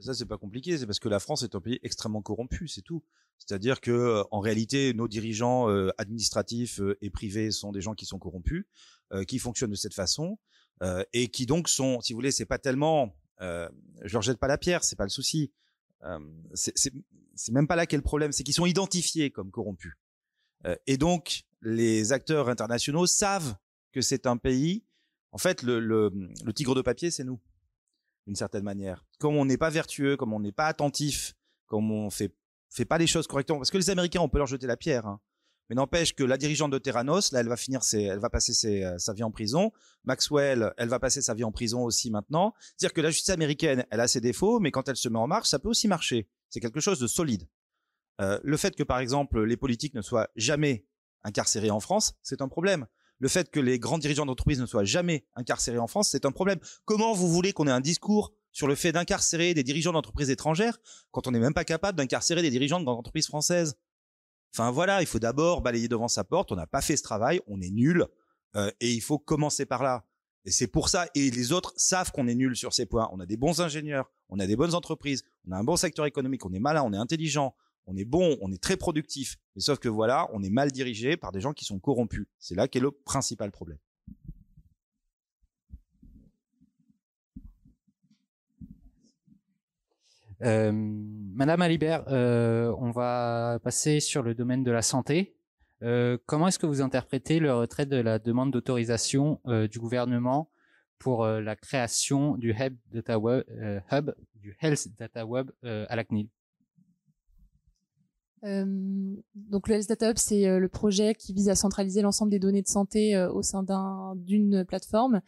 Ça, c'est pas compliqué, c'est parce que la France est un pays extrêmement corrompu, c'est tout. C'est-à-dire que euh, en réalité, nos dirigeants euh, administratifs euh, et privés sont des gens qui sont corrompus, qui fonctionnent de cette façon et qui donc sont, si vous voulez, c'est pas tellement, je leur jette pas la pierre, c'est pas le souci. c'est même pas là qu'est le problème, c'est qu'ils sont identifiés comme corrompus. et donc, les acteurs internationaux savent que c'est un pays. En fait, le, tigre de papier, c'est nous, d'une certaine manière. Comme on n'est pas vertueux, comme on n'est pas attentif, comme on fait fait pas les choses correctement. Parce que les Américains, on peut leur jeter la pierre. Hein. Mais n'empêche que la dirigeante de Terranos, là, elle va finir ses, elle va passer ses, euh, sa vie en prison. Maxwell, elle va passer sa vie en prison aussi maintenant. C'est-à-dire que la justice américaine, elle a ses défauts, mais quand elle se met en marche, ça peut aussi marcher. C'est quelque chose de solide. Euh, le fait que, par exemple, les politiques ne soient jamais incarcérés en France, c'est un problème. Le fait que les grands dirigeants d'entreprise ne soient jamais incarcérés en France, c'est un problème. Comment vous voulez qu'on ait un discours sur le fait d'incarcérer des dirigeants d'entreprises étrangères quand on n'est même pas capable d'incarcérer des dirigeants d'entreprises françaises? Enfin voilà, il faut d'abord balayer devant sa porte. On n'a pas fait ce travail, on est nul, euh, et il faut commencer par là. Et c'est pour ça, et les autres savent qu'on est nul sur ces points. On a des bons ingénieurs, on a des bonnes entreprises, on a un bon secteur économique, on est malin, on est intelligent, on est bon, on est très productif. Mais sauf que voilà, on est mal dirigé par des gens qui sont corrompus. C'est là qu'est le principal problème. Euh, Madame Alibert, euh, on va passer sur le domaine de la santé. Euh, comment est-ce que vous interprétez le retrait de la demande d'autorisation du gouvernement pour la création du Hub, du Health Data Web à la CNIL? Donc le Health Data Hub, c'est le projet qui vise à centraliser l'ensemble des données de santé au sein d'une plateforme,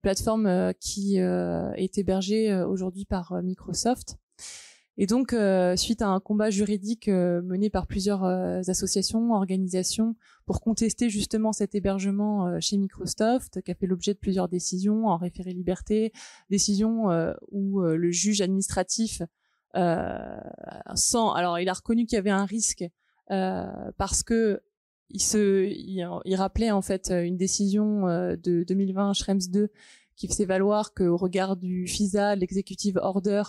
plateforme qui est hébergée aujourd'hui par Microsoft. Et donc, euh, suite à un combat juridique euh, mené par plusieurs euh, associations, organisations, pour contester justement cet hébergement chez Microsoft, qui a fait l'objet de plusieurs décisions en référé liberté, décisions où le juge administratif, sans, alors il a reconnu qu'il y avait un risque parce que il se, il, rappelait en fait une décision de 2020 Schrems 2 qui faisait valoir qu'au regard du FISA, l'executive order,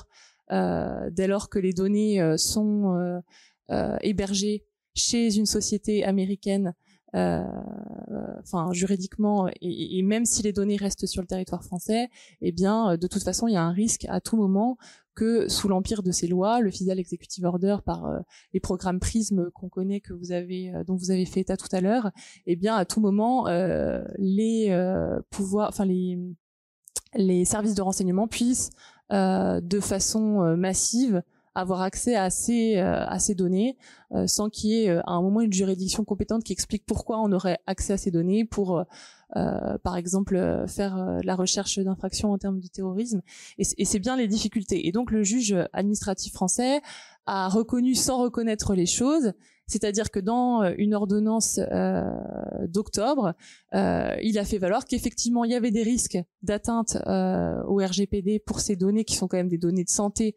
euh, dès lors que les données euh, sont euh, hébergées chez une société américaine enfin juridiquement et, même si les données restent sur le territoire français, eh bien de toute façon il y a un risque à tout moment que sous l'empire de ces lois, le Fidel Executive Order par les programmes Prism qu'on connaît que vous avez dont vous avez fait état tout à l'heure, eh bien à tout moment les pouvoirs, enfin les services de renseignement puissent euh, de façon euh, massive avoir accès à ces euh, à ces données sans qu'il y ait à un moment une juridiction compétente qui explique pourquoi on aurait accès à ces données pour par exemple faire la recherche d'infractions en termes de terrorisme. Et c'est bien les difficultés. Et donc le juge administratif français a reconnu sans reconnaître les choses c'est-à-dire que dans euh, une ordonnance euh, d'octobre, euh, il a fait valoir qu'effectivement il y avait des risques d'atteinte au RGPD pour ces données qui sont quand même des données de santé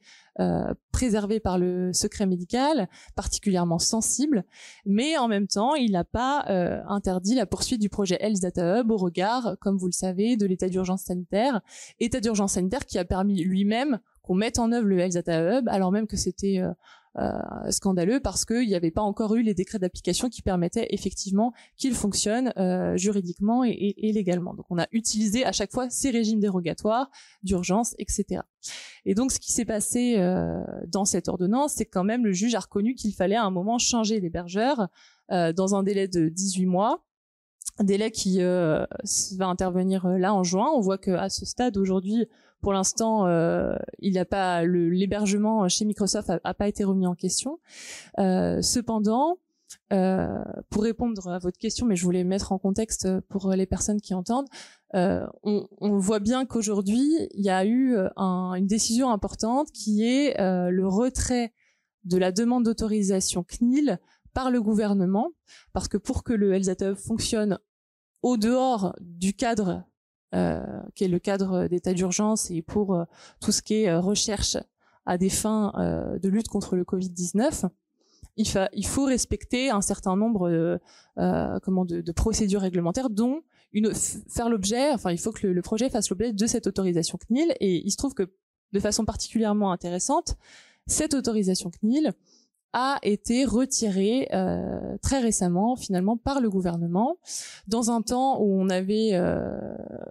préservées par le secret médical, particulièrement sensibles, mais en même temps il n'a pas interdit la poursuite du projet Health Data Hub au regard, comme vous le savez, de l'état d'urgence sanitaire, état d'urgence sanitaire qui a permis lui-même qu'on mette en œuvre le Health Data Hub, alors même que c'était euh, scandaleux parce qu'il n'y avait pas encore eu les décrets d'application qui permettaient effectivement qu'il fonctionne euh, juridiquement et, et, légalement. Donc on a utilisé à chaque fois ces régimes dérogatoires d'urgence, etc. Et donc ce qui s'est passé euh, dans cette ordonnance, c'est quand même le juge a reconnu qu'il fallait à un moment changer l'hébergeur dans un délai de 18 mois délai qui va intervenir là en juin. On voit que à ce stade aujourd'hui, pour l'instant, euh, il n'a pas l'hébergement chez Microsoft a, pas été remis en question. Euh, cependant, euh, pour répondre à votre question, mais je voulais mettre en contexte pour les personnes qui entendent, on, voit bien qu'aujourd'hui, il y a eu une décision importante qui est le retrait de la demande d'autorisation CNIL par le gouvernement, parce que pour que le Health fonctionne au dehors du cadre euh, qui est le cadre d'état d'urgence et pour euh, tout ce qui est euh, recherche à des fins de lutte contre le Covid-19, il, il, faut respecter un certain nombre de, comment, de, procédures réglementaires, dont une, faire l'objet, enfin, il faut que le, projet fasse l'objet de cette autorisation CNIL. Et il se trouve que, de façon particulièrement intéressante, cette autorisation CNIL a été retirée euh, très récemment finalement par le gouvernement. Dans un temps où on avait euh,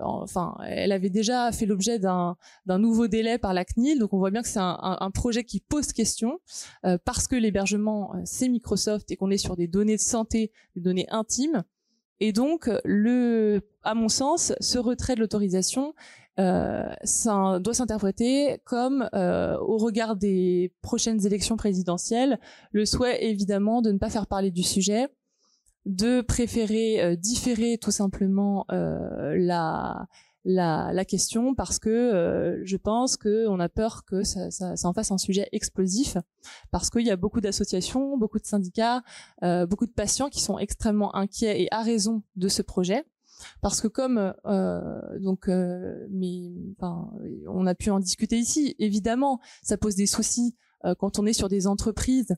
enfin elle avait déjà fait l'objet d'un nouveau délai par la CNIL donc on voit bien que c'est un, un, projet qui pose question euh, parce que l'hébergement c'est Microsoft et qu'on est sur des données de santé des données intimes. Et donc le à mon sens ce retrait de l'autorisation euh, ça doit s'interpréter comme, euh, au regard des prochaines élections présidentielles, le souhait évidemment de ne pas faire parler du sujet de préférer différer tout simplement la la, la question parce que euh, je pense qu'on a peur que ça, ça, ça, en fasse un sujet explosif parce qu'il y a beaucoup d'associations, beaucoup de syndicats, euh, beaucoup de patients qui sont extrêmement inquiets et à raison de ce projet parce que comme euh, donc euh, mais on a pu en discuter ici évidemment ça pose des soucis euh, quand on est sur des entreprises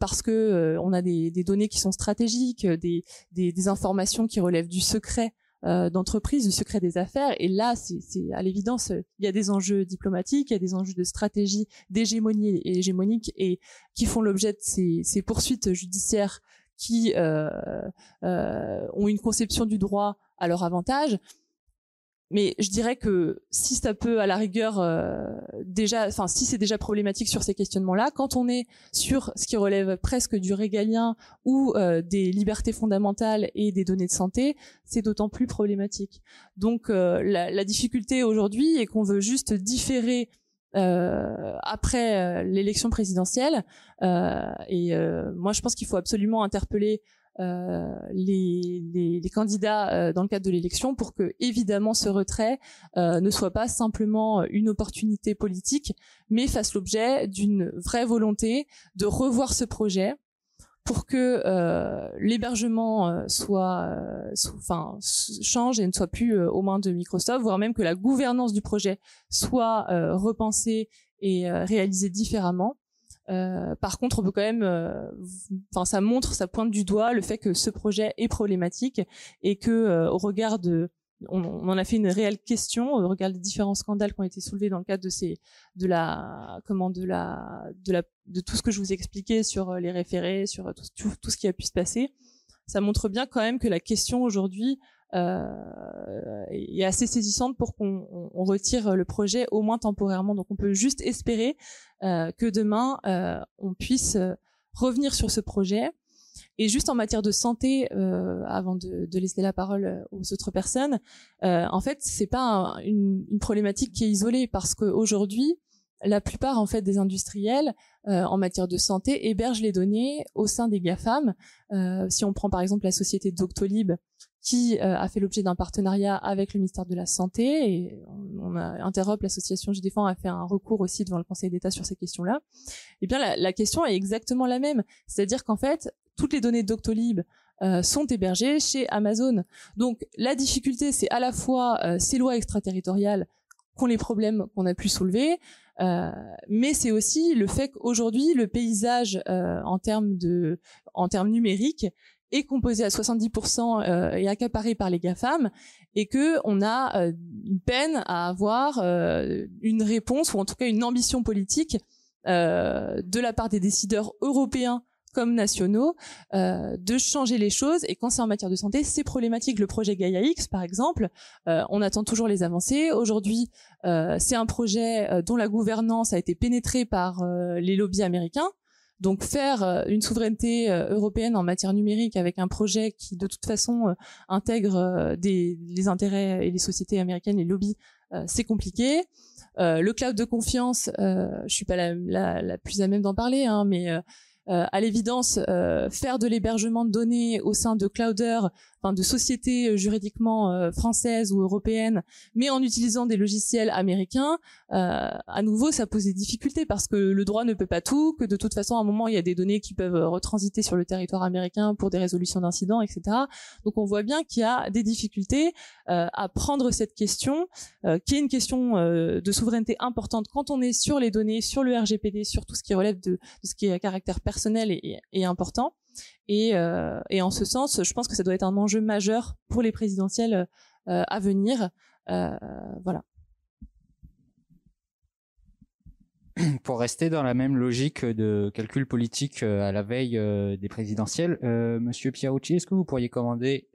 parce que on a des, données qui sont stratégiques, des, informations qui relèvent du secret d'entreprise, du secret des affaires. Et là, c'est à l'évidence, il y a des enjeux diplomatiques, il y a des enjeux de stratégie d'hégémonie et hégémonique et qui font l'objet de ces, poursuites judiciaires qui euh, euh, ont une conception du droit à leur avantage. Mais je dirais que si ça peut à la rigueur euh, déjà enfin si c'est déjà problématique sur ces questionnements là quand on est sur ce qui relève presque du régalien ou euh, des libertés fondamentales et des données de santé c'est d'autant plus problématique. Donc euh, la, la, difficulté aujourd'hui est qu'on veut juste différer après l'élection présidentielle et moi je pense qu'il faut absolument interpeller euh, les, les, les, candidats euh, dans le cadre de l'élection pour que évidemment ce retrait euh, ne soit pas simplement une opportunité politique, mais fasse l'objet d'une vraie volonté de revoir ce projet pour que euh, l'hébergement soit, enfin, change et ne soit plus aux mains de Microsoft, voire même que la gouvernance du projet soit repensée et réalisée différemment. Euh, par contre, on peut quand même, euh, enfin, ça montre, ça pointe du doigt le fait que ce projet est problématique et que, euh, au regard de, on, on, en a fait une réelle question au regard des différents scandales qui ont été soulevés dans le cadre de ces, de la, comment, de la, de la, de tout ce que je vous ai expliqué sur les référés, sur tout, tout, ce qui a pu se passer. Ça montre bien quand même que la question aujourd'hui euh, est assez saisissante pour qu'on on retire le projet au moins temporairement. Donc on peut juste espérer euh, que demain euh, on puisse euh, revenir sur ce projet. Et juste en matière de santé, euh, avant de, de, laisser la parole aux autres personnes, euh, en fait, c'est pas une, une, problématique qui est isolée parce qu'aujourd'hui, la plupart en fait des industriels euh, en matière de santé hébergent les données au sein des GAFAM. Euh, si on prend par exemple la société Doctolib qui euh, a fait l'objet d'un partenariat avec le ministère de la Santé et on, a Interop, l'association Je défends, a fait un recours aussi devant le Conseil d'État sur ces questions-là. Eh bien, la, la, question est exactement la même, c'est-à-dire qu'en fait, toutes les données Doctolib euh, sont hébergées chez Amazon. Donc, la difficulté, c'est à la fois euh, ces lois extraterritoriales qui ont les problèmes qu'on a pu soulever, euh, mais c'est aussi le fait qu'aujourd'hui le paysage en termes de numériques est composé à 70% euh, et accaparé par les GAFAM et que on a une peine à avoir une réponse ou en tout cas une ambition politique de la part des décideurs européens comme nationaux euh, de changer les choses. Et quand c'est en matière de santé c'est problématique. Le projet Gaia X par exemple euh, on attend toujours les avancées. Aujourd'hui euh, c'est un projet dont la gouvernance a été pénétrée par les lobbies américains. Donc faire euh, une souveraineté euh, européenne en matière numérique avec un projet qui de toute façon euh, intègre des, les intérêts et les sociétés américaines, les lobbies, c'est compliqué. le cloud de confiance, je suis pas la, la, la plus à même d'en parler, hein, mais à l'évidence, faire de l'hébergement de données au sein de clouders enfin de sociétés euh, juridiquement euh, françaises ou européennes, mais en utilisant des logiciels américains, euh, à nouveau, ça pose des difficultés parce que le droit ne peut pas tout, que de toute façon, à un moment, il y a des données qui peuvent retransiter sur le territoire américain pour des résolutions d'incidents, etc. Donc, on voit bien qu'il y a des difficultés à prendre cette question, qui est une question de souveraineté importante quand on est sur les données, sur le RGPD, sur tout ce qui relève de, de ce qui est à caractère personnel et, et important. Et, euh, et, en ce sens, je pense que ça doit être un enjeu majeur pour les présidentielles euh, à venir. Euh, voilà. Pour rester dans la même logique de calcul politique à la veille des présidentielles, Monsieur Pierucci, est-ce que vous pourriez commenter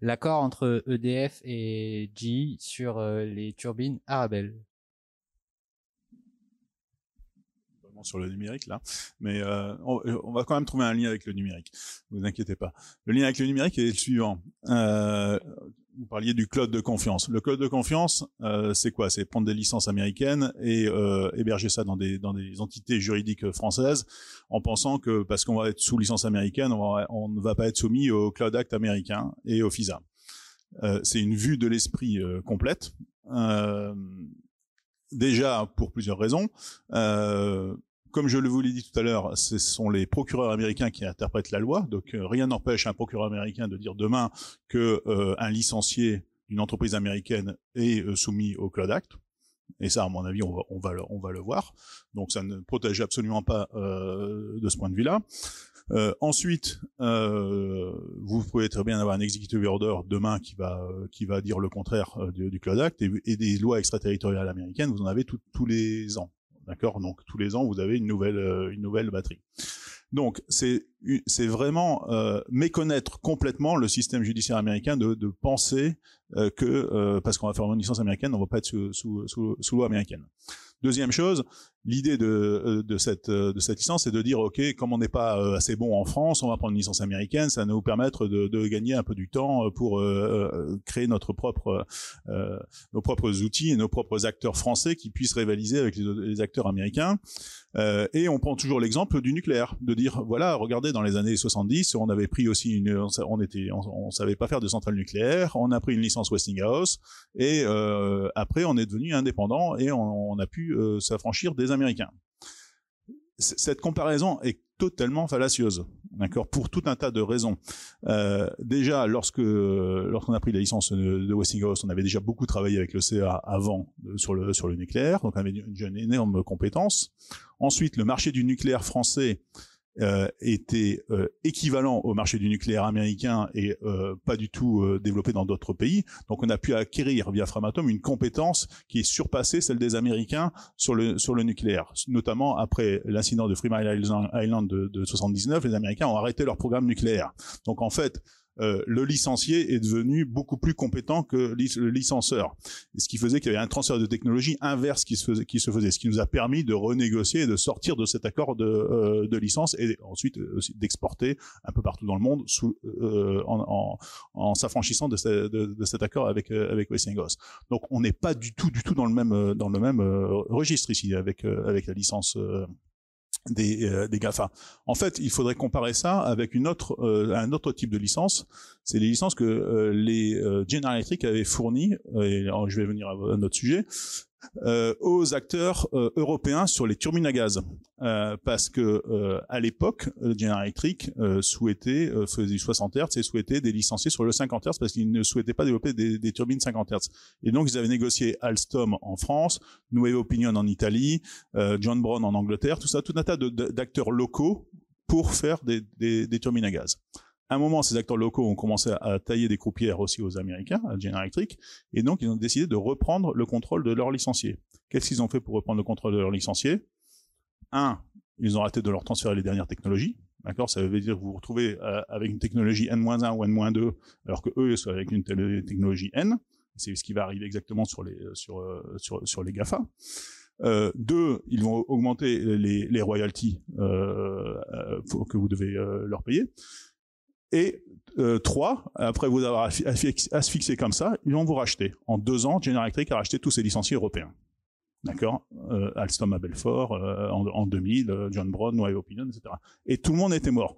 l'accord entre EDF et GE sur les turbines Arabelle? Sur le numérique là, mais euh, on, on, va quand même trouver un lien avec le numérique. Vous inquiétez pas. Le lien avec le numérique est le suivant. Euh, vous parliez du cloud de confiance. Le cloud de confiance, euh, c'est quoi? C'est prendre des licences américaines et euh, héberger ça dans des, dans des entités juridiques françaises en pensant que parce qu'on va être sous licence américaine, on, ne va pas être soumis au Cloud Act américain et au FISA. Euh, c'est une vue de l'esprit euh, complète. Euh, déjà pour plusieurs raisons. Euh, comme je vous l'ai dit tout à l'heure, ce sont les procureurs américains qui interprètent la loi. Donc euh, rien n'empêche un procureur américain de dire demain que euh, un licencié d'une entreprise américaine est euh, soumis au Cloud Act. Et ça, à mon avis, on va, on va, le, on va le voir. Donc ça ne protège absolument pas de ce point de vue-là. Euh, ensuite, euh, vous pouvez très bien avoir un executive order demain qui va qui va dire le contraire du, du, Cloud Act et, des lois extraterritoriales américaines, vous en avez tous les ans. D'accord? Donc tous les ans, vous avez une nouvelle euh, une nouvelle batterie. Donc c'est c'est vraiment euh, méconnaître complètement le système judiciaire américain de, de penser euh, que euh, parce qu'on va faire une licence américaine, on va pas être sous, sous, sous, sous loi américaine. Deuxième chose, l'idée de, euh, de, cette, euh, de cette licence, c'est de dire, OK, comme on n'est pas euh, assez bon en France, on va prendre une licence américaine, ça va nous permettre de, de gagner un peu du temps pour créer notre propre, euh, nos propres outils et nos propres acteurs français qui puissent rivaliser avec les, acteurs américains. Euh, et on prend toujours l'exemple du nucléaire, de dire, voilà, regardez, dans les années 70, on avait pris aussi une, on était, on, savait pas faire de centrale nucléaire, on a pris une licence Westinghouse, et euh, après on est devenu indépendant et on, on a pu s'affranchir des Américains. Cette comparaison est totalement fallacieuse, d'accord, pour tout un tas de raisons. Euh, déjà, lorsque lorsqu'on a pris la licence de, Westinghouse, on avait déjà beaucoup travaillé avec le CA avant sur le sur le nucléaire, donc on avait une, une énorme compétence. Ensuite, le marché du nucléaire français euh, était euh, équivalent au marché du nucléaire américain et euh, pas du tout euh, développé dans d'autres pays. Donc on a pu acquérir via Framatome une compétence qui est surpassée celle des Américains sur le sur le nucléaire. Notamment après l'incident de Three Island de, de 79, les Américains ont arrêté leur programme nucléaire. Donc en fait, euh, le licencié est devenu beaucoup plus compétent que le licenceur. ce qui faisait qu'il y avait un transfert de technologie inverse qui se faisait, qui se faisait ce qui nous a permis de renégocier et de sortir de cet accord de, euh, de licence et ensuite euh, d'exporter un peu partout dans le monde sous, euh, en, en, en s'affranchissant de, ce, de, cet accord avec avec Westinghouse. Donc on n'est pas du tout du tout dans le même dans le même registre ici avec avec la licence des, euh, des GAFA. En fait, il faudrait comparer ça avec une autre, euh, un autre type de licence. C'est les licences que euh, les General Electric avaient fournies, je vais venir à, à notre sujet, euh, aux acteurs euh, européens sur les turbines à gaz, euh, parce que à l'époque, General Electric souhaitait faisait du 60 Hz et souhaitait des licenciés sur le 50 Hz parce qu'ils ne souhaitaient pas développer des, turbines 50 Hz. Et donc ils avaient négocié Alstom en France, Nuevo Opinion en Italie, John Brown en Angleterre, tout ça, tout un tas d'acteurs locaux pour faire des turbines à gaz. Un moment, ces acteurs locaux ont commencé à tailler des croupières aussi aux Américains, à General Electric, et donc ils ont décidé de reprendre le contrôle de leurs licenciés. Qu'est-ce qu'ils ont fait pour reprendre le contrôle de leurs licenciés? Un, ils ont arrêté de leur transférer les dernières technologies. D'accord? Ça veut dire que vous vous retrouvez euh, avec une technologie N-1 ou N-2, alors que eux sont avec une technologie N. C'est ce qui va arriver exactement sur les, sur, euh, sur, sur les GAFA. Euh, deux, ils vont augmenter les, les royalties euh, que vous devez leur payer. Et euh, trois, après vous avoir asphyxié comme ça, ils vont vous racheter. En deux ans, General Electric a racheté tous ses licenciés européens. D'accord? Euh, Alstom à Belfort, euh, en, en, 2000, euh, John Brown, Nouvelle Opinion, etc. Et tout le monde était mort.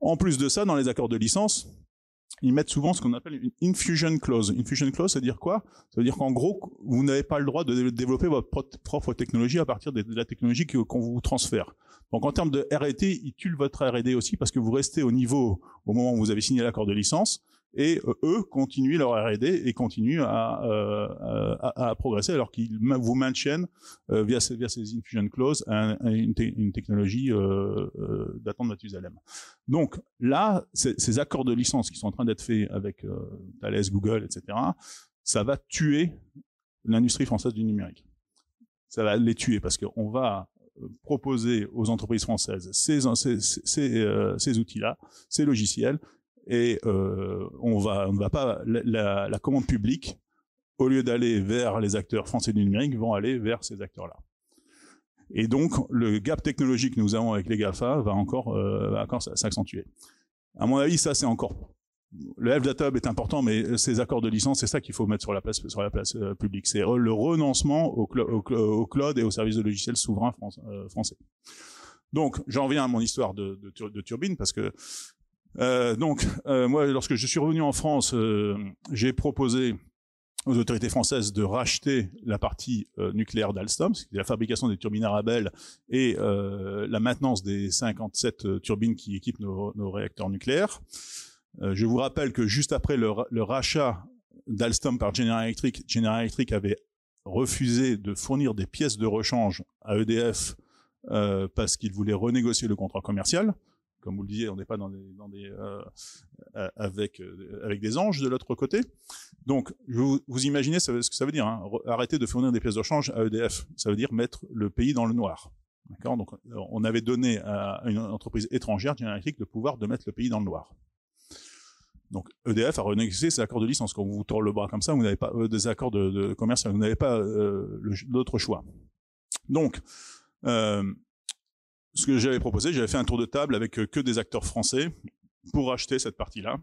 En plus de ça, dans les accords de licence, ils mettent souvent ce qu'on appelle une infusion clause. Infusion clause, ça veut dire quoi? Ça veut dire qu'en gros, vous n'avez pas le droit de développer votre propre technologie à partir de la technologie qu'on vous transfère. Donc en termes de R&D, ils tuent votre R&D aussi parce que vous restez au niveau au moment où vous avez signé l'accord de licence et euh, eux continuent leur R&D et continuent à, euh, à, progresser alors qu'ils vous maintiennent euh, via, ces, via ces infusion clauses un, une, une, technologie de Mathusalem. Donc là, ces accords de licence qui sont en train d'être faits avec Thales, Google, etc., ça va tuer l'industrie française du numérique. Ça va les tuer parce qu'on va proposer aux entreprises françaises ces, ces, ces outils-là, ces logiciels, et euh, on va pas la, commande publique au lieu d'aller vers les acteurs français du numérique vont aller vers ces acteurs-là. Et donc le gap technologique que nous avons avec les Gafa va encore, euh, s'accentuer. À mon avis, ça c'est encore le FDATUB est important, mais ces accords de licence, c'est ça qu'il faut mettre sur la place sur la place euh, publique. C'est le renoncement au, cloud et aux services de logiciels souverains français. Donc, j'en viens à mon histoire de, de turbine parce que euh, donc moi, lorsque je suis revenu en France, j'ai proposé aux autorités françaises de racheter la partie nucléaire d'Alstom, c'est la fabrication des turbines Arabelle et la maintenance des 57 turbines qui équipent nos, réacteurs nucléaires. Euh, je vous rappelle que juste après le, rachat d'Alstom par General Electric, General Electric avait refusé de fournir des pièces de rechange à EDF euh, parce qu'il voulait renégocier le contrat commercial. Comme vous le disiez, on n'est pas dans des, dans des euh, avec avec des anges de l'autre côté. Donc, vous, imaginez ce que ça veut dire. Hein, arrêter de fournir des pièces de rechange à EDF, ça veut dire mettre le pays dans le noir. D'accord? Donc, on avait donné à une entreprise étrangère, General Electric, le pouvoir de mettre le pays dans le noir. Donc EDF a renégocié ses accords de licence. Quand vous tournez le bras comme ça, vous n'avez pas euh, des accords de, vous n'avez pas euh, choix. Donc, euh, ce que j'avais proposé, j'avais fait un tour de table avec euh, que des acteurs français pour acheter cette partie-là,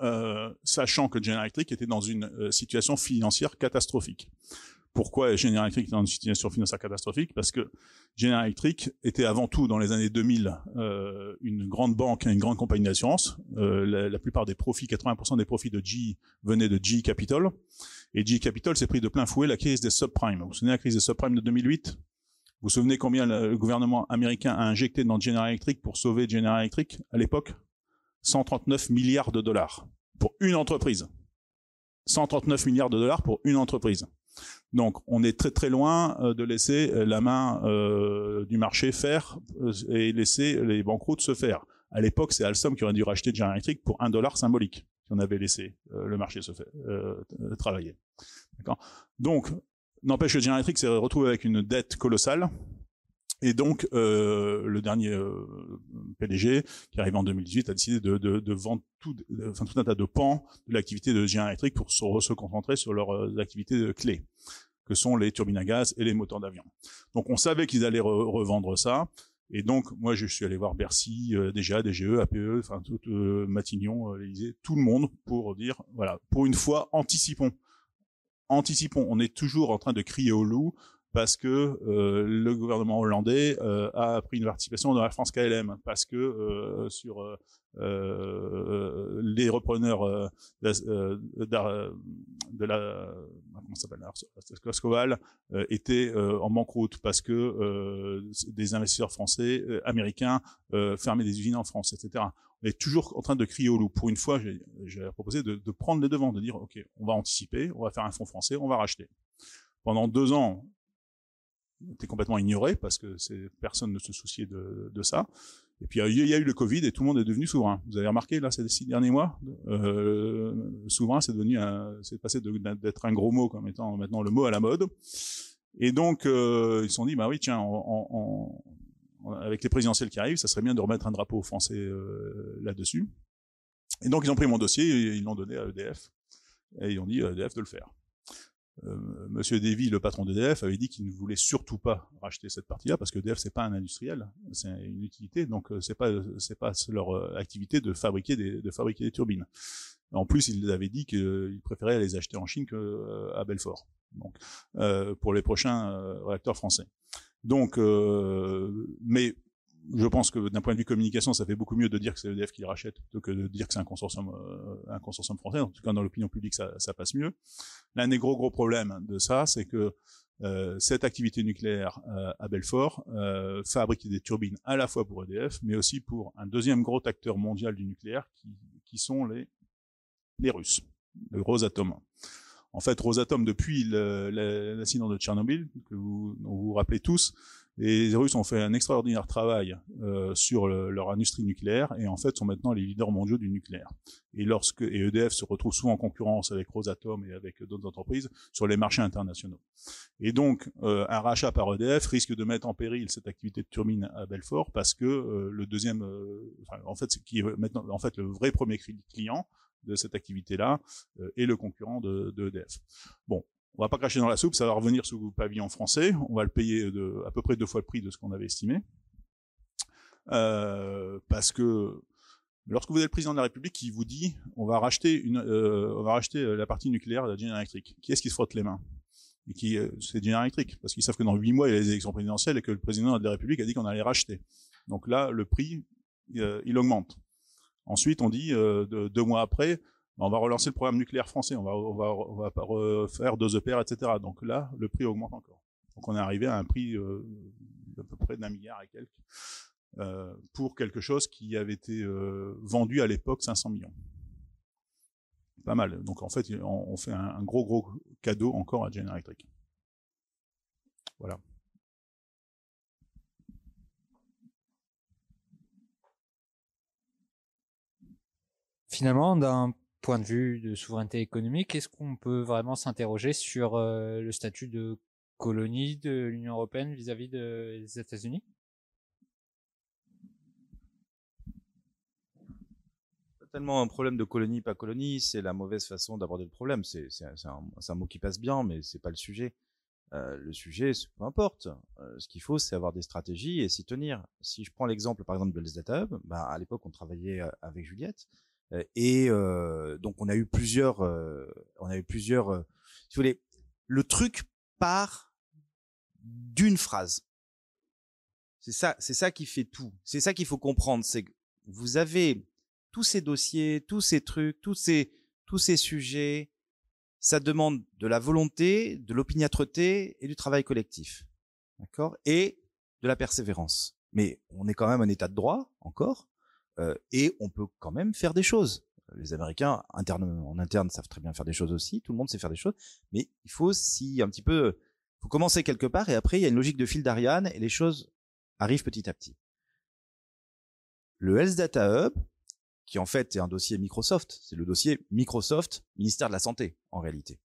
euh, sachant que General Electric était dans une euh, situation financière catastrophique. Pourquoi General Electric était dans une situation financière catastrophique? Parce que General Electric était avant tout dans les années 2000 euh, une grande banque, une grande compagnie d'assurance. Euh, la, la, plupart des profits, 80% des profits de G venaient de G Capital. Et G Capital s'est pris de plein fouet la crise des subprimes. Vous vous souvenez de la crise des subprimes de 2008 Vous vous souvenez combien le, gouvernement américain a injecté dans General Electric pour sauver General Electric à l'époque? 139 milliards de dollars pour une entreprise. 139 milliards de dollars pour une entreprise. Donc, on est très très loin euh, de laisser euh, la main euh, du marché faire et laisser les banqueroutes se faire. À l'époque, c'est Alstom qui aurait dû racheter General Electric pour un dollar symbolique si on avait laissé le marché se travailler. Donc, n'empêche que General Electric s'est retrouvé avec une dette colossale. Et donc, euh, le dernier euh, PDG, qui arrive en 2018, a décidé de, de, de vendre tout, enfin, tout un tas de pans de l'activité de General Electric pour se, se concentrer sur leurs activités clés que sont les turbines à gaz et les moteurs d'avion. Donc on savait qu'ils allaient revendre ça. Et donc, moi, je suis allé voir Bercy, euh, DGA, DGE, APE, enfin, tout, euh, Matignon, euh, tout le monde pour dire, voilà, pour une fois, anticipons. Anticipons. On est toujours en train de crier au loup parce que euh, le gouvernement hollandais euh, a pris une participation dans la France KLM, parce que euh, sur les repreneurs de, la comment s'appelle Scoscoval étaient en banqueroute parce que des investisseurs français, américains fermaient des usines en France, etc. On est toujours en train de crier au loup. Pour une fois, j'ai proposé de, de prendre les devants, de dire ok, on va anticiper, on va faire un fonds français, on va racheter. Pendant deux ans, était complètement ignoré parce que personne ne se souciait de, de ça. Et puis il y a eu le Covid et tout le monde est devenu souverain. Vous avez remarqué là ces six derniers mois, euh, souverain c'est devenu c'est passé d'être un gros mot comme étant maintenant le mot à la mode. Et donc euh, ils se sont dit bah oui tiens en, avec les présidentielles qui arrivent, ça serait bien de remettre un drapeau français euh, là-dessus. Et donc ils ont pris mon dossier et ils l'ont donné à EDF et ils ont dit à EDF de le faire. Euh, Monsieur Davy, le patron d'EDF, avait dit qu'il ne voulait surtout pas racheter cette partie-là parce que EDF c'est pas un industriel, c'est une utilité, donc euh, c'est pas c'est pas leur euh, activité de fabriquer des de fabriquer des turbines. En plus, il avait dit qu'il préférait les acheter en Chine qu'à Belfort, donc pour les prochains réacteurs français. Donc, mais je pense que d'un point de vue communication, ça fait beaucoup mieux de dire que c'est EDF qui rachète plutôt que de dire que c'est un consortium, euh, un consortium français. En tout cas, dans l'opinion publique, ça, ça, passe mieux. L'un des gros gros problèmes de ça, c'est que euh, cette activité nucléaire euh, à Belfort euh, fabrique des turbines à la fois pour EDF, mais aussi pour un deuxième gros acteur mondial du nucléaire, qui, qui sont les, les Russes, le Rosatom. En fait, Rosatom, depuis l'accident de Tchernobyl, que vous vous, vous rappelez tous, les Russes ont fait un extraordinaire travail euh, sur leur industrie nucléaire et en fait sont maintenant les leaders mondiaux du nucléaire. Et lorsque et EDF se retrouve souvent en concurrence avec Rosatom et avec d'autres entreprises sur les marchés internationaux. Et donc euh, un rachat par EDF risque de mettre en péril cette activité de turbine à Belfort parce que euh, le deuxième, euh, enfin, en fait, qui est maintenant en fait le vrai premier client de cette activité-là euh, est le concurrent de, EDF. Bon, on va pas cracher dans la soupe, ça va revenir sous pavillon français. On va le payer à peu près deux fois le prix de ce qu'on avait estimé. Euh, parce que lorsque vous êtes le président de la République qui vous dit on va racheter une, euh, on va racheter la partie nucléaire de la General Electric, qui est-ce qui se frotte les mains? Et qui euh, c'est General Electric, parce qu'ils savent que dans huit mois il y a les élections présidentielles et que le président de la République a dit qu'on allait racheter. Donc là, le prix euh, il augmente. Ensuite, on dit euh, deux mois après, on va relancer le programme nucléaire français, on va refaire deux EPR, etc. Donc là, le prix augmente encore. Donc on est arrivé à un prix euh, d'à peu près d'un milliard et quelques. Euh, pour quelque chose qui avait été vendu à l'époque 500 millions. Pas mal. Donc en fait, on, fait un, gros gros cadeau encore à General Electric. Voilà. Finalement, d'un point de vue de souveraineté économique, est-ce qu'on peut vraiment s'interroger sur euh, le statut de colonie de l'Union européenne vis-à-vis des États-Unis? Tellement un problème de colonie, pas colonie, c'est la mauvaise façon d'aborder le problème. C'est un, mot qui passe bien, mais c'est pas le sujet. Euh, le sujet, peu importe. Euh, ce qu'il faut, c'est avoir des stratégies et s'y tenir. Si je prends l'exemple, par exemple, de Les Data Hub, bah, à l'époque, on travaillait avec Juliette, et euh, donc on a eu plusieurs, on a eu plusieurs. si vous voulez, le truc part d'une phrase. C'est ça, c'est ça qui fait tout. C'est ça qu'il faut comprendre. C'est que vous avez tous ces dossiers, tous ces trucs, tous ces, tous ces sujets, ça demande de la volonté, de l'opiniâtreté et du travail collectif. D'accord? Et de la persévérance. Mais on est quand même un état de droit, encore, euh, et on peut quand même faire des choses. Les Américains, en interne, savent très bien faire des choses aussi, tout le monde sait faire des choses, mais il faut si un petit peu, faut commencer quelque part, et après, il y a une logique de fil d'Ariane, et les choses arrivent petit à petit. Le Health Data Hub, qui en fait est un dossier Microsoft. C'est le dossier Microsoft, ministère de la Santé, en réalité.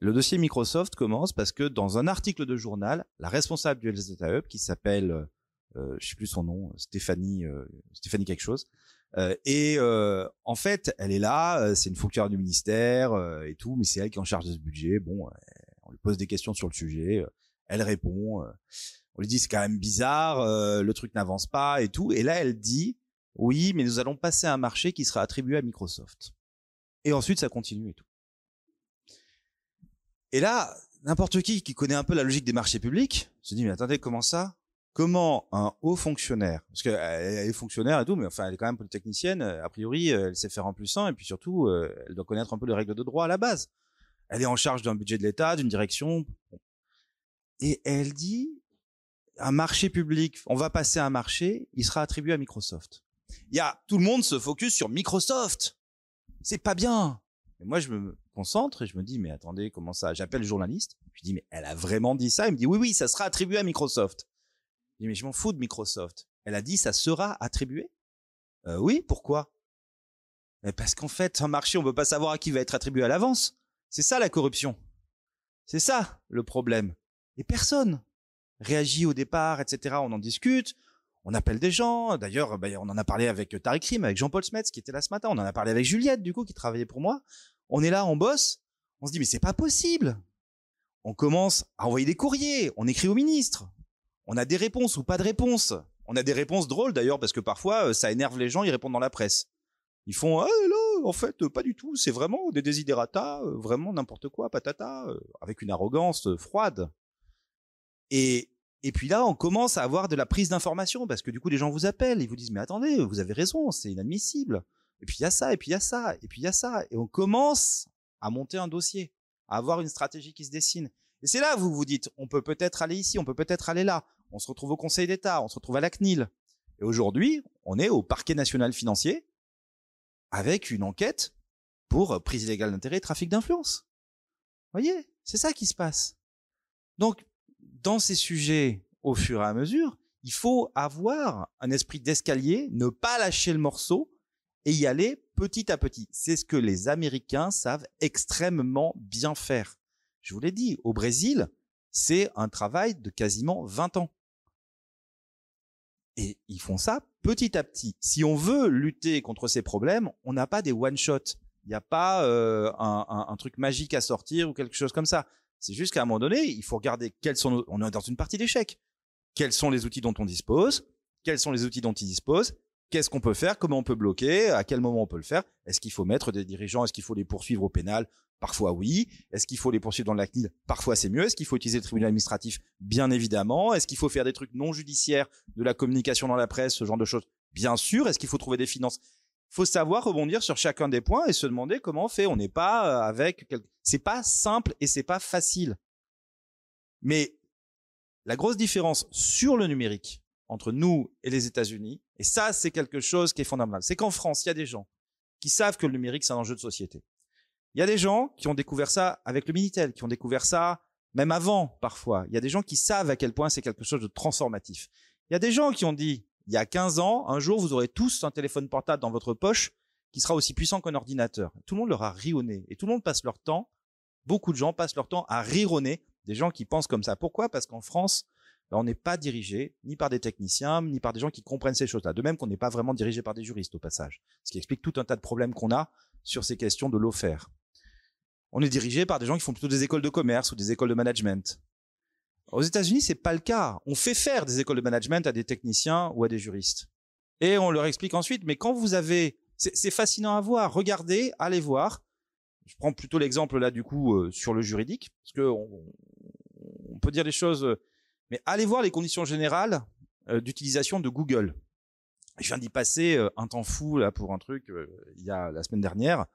Le dossier Microsoft commence parce que dans un article de journal, la responsable du Health Data Hub, qui s'appelle, euh, je sais plus son nom, Stéphanie, euh, Stéphanie quelque chose, euh, et euh, en fait, elle est là, euh, c'est une fonctionnaire du ministère et tout, mais c'est elle qui est en charge de ce budget. Bon, on lui pose des questions sur le sujet, elle répond. on lui dit c'est quand même bizarre, le truc n'avance pas et tout, et là elle dit oui, mais nous allons passer à un marché qui sera attribué à Microsoft. Et ensuite, ça continue et tout. Et là, n'importe qui qui connaît un peu la logique des marchés publics se dit, mais attendez, comment ça? Comment un haut fonctionnaire, parce qu'elle est fonctionnaire et tout, mais enfin, elle est quand même polytechnicienne, a priori, elle sait faire en plus un, et puis surtout, euh, elle doit connaître un peu les règles de droit à la base. Elle est en charge d'un budget de l'État, d'une direction. Et elle dit, un marché public, on va passer à un marché, il sera attribué à Microsoft il y a tout le monde se focus sur Microsoft. C'est pas bien. Mais moi, je me concentre et je me dis, mais attendez, comment ça? J'appelle le journaliste. Je dis, mais elle a vraiment dit ça? Il me dit, oui, oui, ça sera attribué à Microsoft. Je dis, mais je m'en fous de Microsoft. Elle a dit, ça sera attribué? Euh, Oui, pourquoi? Parce qu'en fait, un marché, on ne peut pas savoir à qui va être attribué à l'avance. C'est ça la corruption. C'est ça le problème. Et personne réagit au départ, etc. On en discute on appelle des gens. D'ailleurs, bah, on en a parlé avec Tariq Rim, avec Jean-Paul Smets qui était là ce matin. On en a parlé avec Juliette, du coup, qui travaillait pour moi. On est là, on bosse. On se dit, mais c'est pas possible. On commence à envoyer des courriers. On écrit au ministre. On a des réponses ou pas de réponses. On a des réponses drôles d'ailleurs parce que parfois euh, ça énerve les gens. Ils répondent dans la presse. Ils font ah là en fait pas du tout. C'est vraiment des desiderata, euh, vraiment n'importe quoi, patata, euh, avec une arrogance froide. Et et puis là, on commence à avoir de la prise d'information parce que du coup, les gens vous appellent, ils vous disent mais attendez, vous avez raison, c'est inadmissible. Et puis il y a ça, et puis il y a ça, et puis il y a ça, et on commence à monter un dossier, à avoir une stratégie qui se dessine. Et c'est là où vous vous dites, on peut peut-être aller ici, on peut peut-être aller là. On se retrouve au Conseil d'État, on se retrouve à la CNIL. Et aujourd'hui, on est au Parquet national financier avec une enquête pour prise illégale d'intérêt et trafic d'influence. Voyez, c'est ça qui se passe. Donc, dans ces sujets, au fur et à mesure, il faut avoir un esprit d'escalier, ne pas lâcher le morceau et y aller petit à petit. C'est ce que les Américains savent extrêmement bien faire. Je vous l'ai dit, au Brésil, c'est un travail de quasiment 20 ans. Et ils font ça petit à petit. Si on veut lutter contre ces problèmes, on n'a pas des one-shot. Il n'y a pas euh, un, un, truc magique à sortir ou quelque chose comme ça. C'est juste qu'à un moment donné, il faut regarder quels sont on est dans une partie d'échec. Quels sont les outils dont on dispose? Quels sont les outils dont ils disposent? Qu'est-ce qu'on peut faire? Comment on peut bloquer? À quel moment on peut le faire? Est-ce qu'il faut mettre des dirigeants? Est-ce qu'il faut les poursuivre au pénal? Parfois oui. Est-ce qu'il faut les poursuivre dans la CNIL Parfois c'est mieux. Est-ce qu'il faut utiliser le tribunal administratif? Bien évidemment. Est-ce qu'il faut faire des trucs non judiciaires, de la communication dans la presse, ce genre de choses? Bien sûr. Est-ce qu'il faut trouver des finances? Faut savoir rebondir sur chacun des points et se demander comment on fait. On n'est pas euh, avec, c'est pas simple et c'est pas facile. Mais la grosse différence sur le numérique entre nous et les États-Unis, et ça c'est quelque chose qui est fondamental, c'est qu'en France, il y a des gens qui savent que le numérique c'est un enjeu de société. Il y a des gens qui ont découvert ça avec le Minitel, qui ont découvert ça même avant parfois. Il y a des gens qui savent à quel point c'est quelque chose de transformatif. Il y a des gens qui ont dit, il y a 15 ans, un jour, vous aurez tous un téléphone portable dans votre poche qui sera aussi puissant qu'un ordinateur. Tout le monde leur a rionné. Et tout le monde passe leur temps, beaucoup de gens passent leur temps à rironner des gens qui pensent comme ça. Pourquoi? Parce qu'en France, on n'est pas dirigé ni par des techniciens, ni par des gens qui comprennent ces choses-là. De même qu'on n'est pas vraiment dirigé par des juristes au passage. Ce qui explique tout un tas de problèmes qu'on a sur ces questions de l'offert on est dirigé par des gens qui font plutôt des écoles de commerce ou des écoles de management. Aux États-Unis, c'est pas le cas. On fait faire des écoles de management à des techniciens ou à des juristes. Et on leur explique ensuite, mais quand vous avez, c'est fascinant à voir. Regardez, allez voir. Je prends plutôt l'exemple là du coup euh, sur le juridique, parce que on, peut dire des choses, euh, mais allez voir les conditions générales euh, d'utilisation de Google. Je viens d'y passer un temps fou là pour un truc il y a la semaine dernière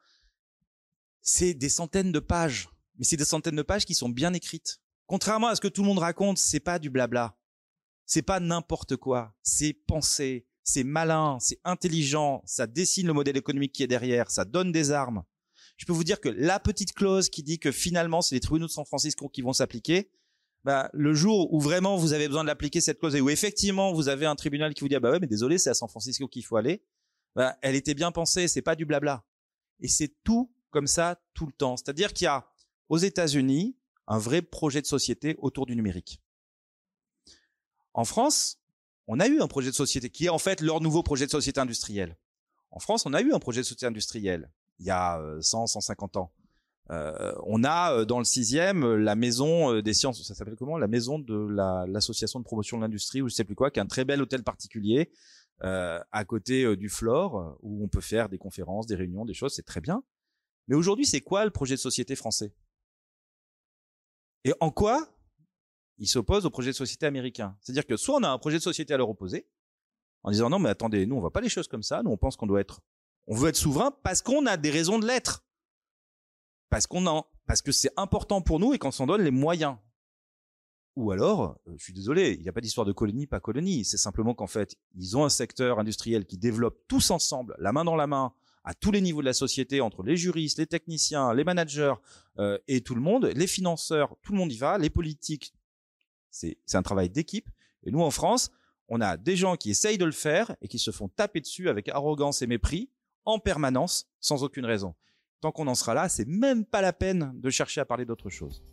c'est des centaines de pages. Mais c'est des centaines de pages qui sont bien écrites. Contrairement à ce que tout le monde raconte, c'est pas du blabla. C'est pas n'importe quoi. C'est pensé, c'est malin, c'est intelligent, ça dessine le modèle économique qui est derrière, ça donne des armes. Je peux vous dire que la petite clause qui dit que finalement c'est les tribunaux de San Francisco qui vont s'appliquer, bah, le jour où vraiment vous avez besoin de l'appliquer cette clause et où effectivement vous avez un tribunal qui vous dit ah bah ouais mais désolé c'est à San Francisco qu'il faut aller, bah, elle était bien pensée, c'est pas du blabla. Et c'est tout comme ça tout le temps. C'est-à-dire qu'il y a aux États-Unis un vrai projet de société autour du numérique. En France, on a eu un projet de société qui est en fait leur nouveau projet de société industrielle. En France, on a eu un projet de société industrielle il y a 100, euh, 150 ans. Euh, on a euh, dans le sixième la maison des sciences, ça s'appelle comment? La maison de l'association de promotion de l'industrie ou je sais plus quoi, qui est un très bel hôtel particulier à côté du Flore où on peut faire des conférences, des réunions, des choses, c'est très bien. Mais aujourd'hui, c'est quoi le projet de société français? Et en quoi il s'oppose au projet de société américain? C'est-à-dire que soit on a un projet de société à leur opposer, en disant non mais attendez, nous on voit pas les choses comme ça, nous on pense qu'on doit être, on veut être souverain parce qu'on a des raisons de l'être, parce qu'on parce que c'est important pour nous et qu'on s'en donne les moyens. Ou alors, euh, je suis désolé, il n'y a pas d'histoire de colonie, pas colonie. C'est simplement qu'en fait, ils ont un secteur industriel qui développe tous ensemble, la main dans la main, à tous les niveaux de la société, entre les juristes, les techniciens, les managers euh, et tout le monde, les financeurs, tout le monde y va, les politiques. C'est un travail d'équipe. Et nous, en France, on a des gens qui essayent de le faire et qui se font taper dessus avec arrogance et mépris en permanence, sans aucune raison. Tant qu'on en sera là, c'est même pas la peine de chercher à parler d'autre chose.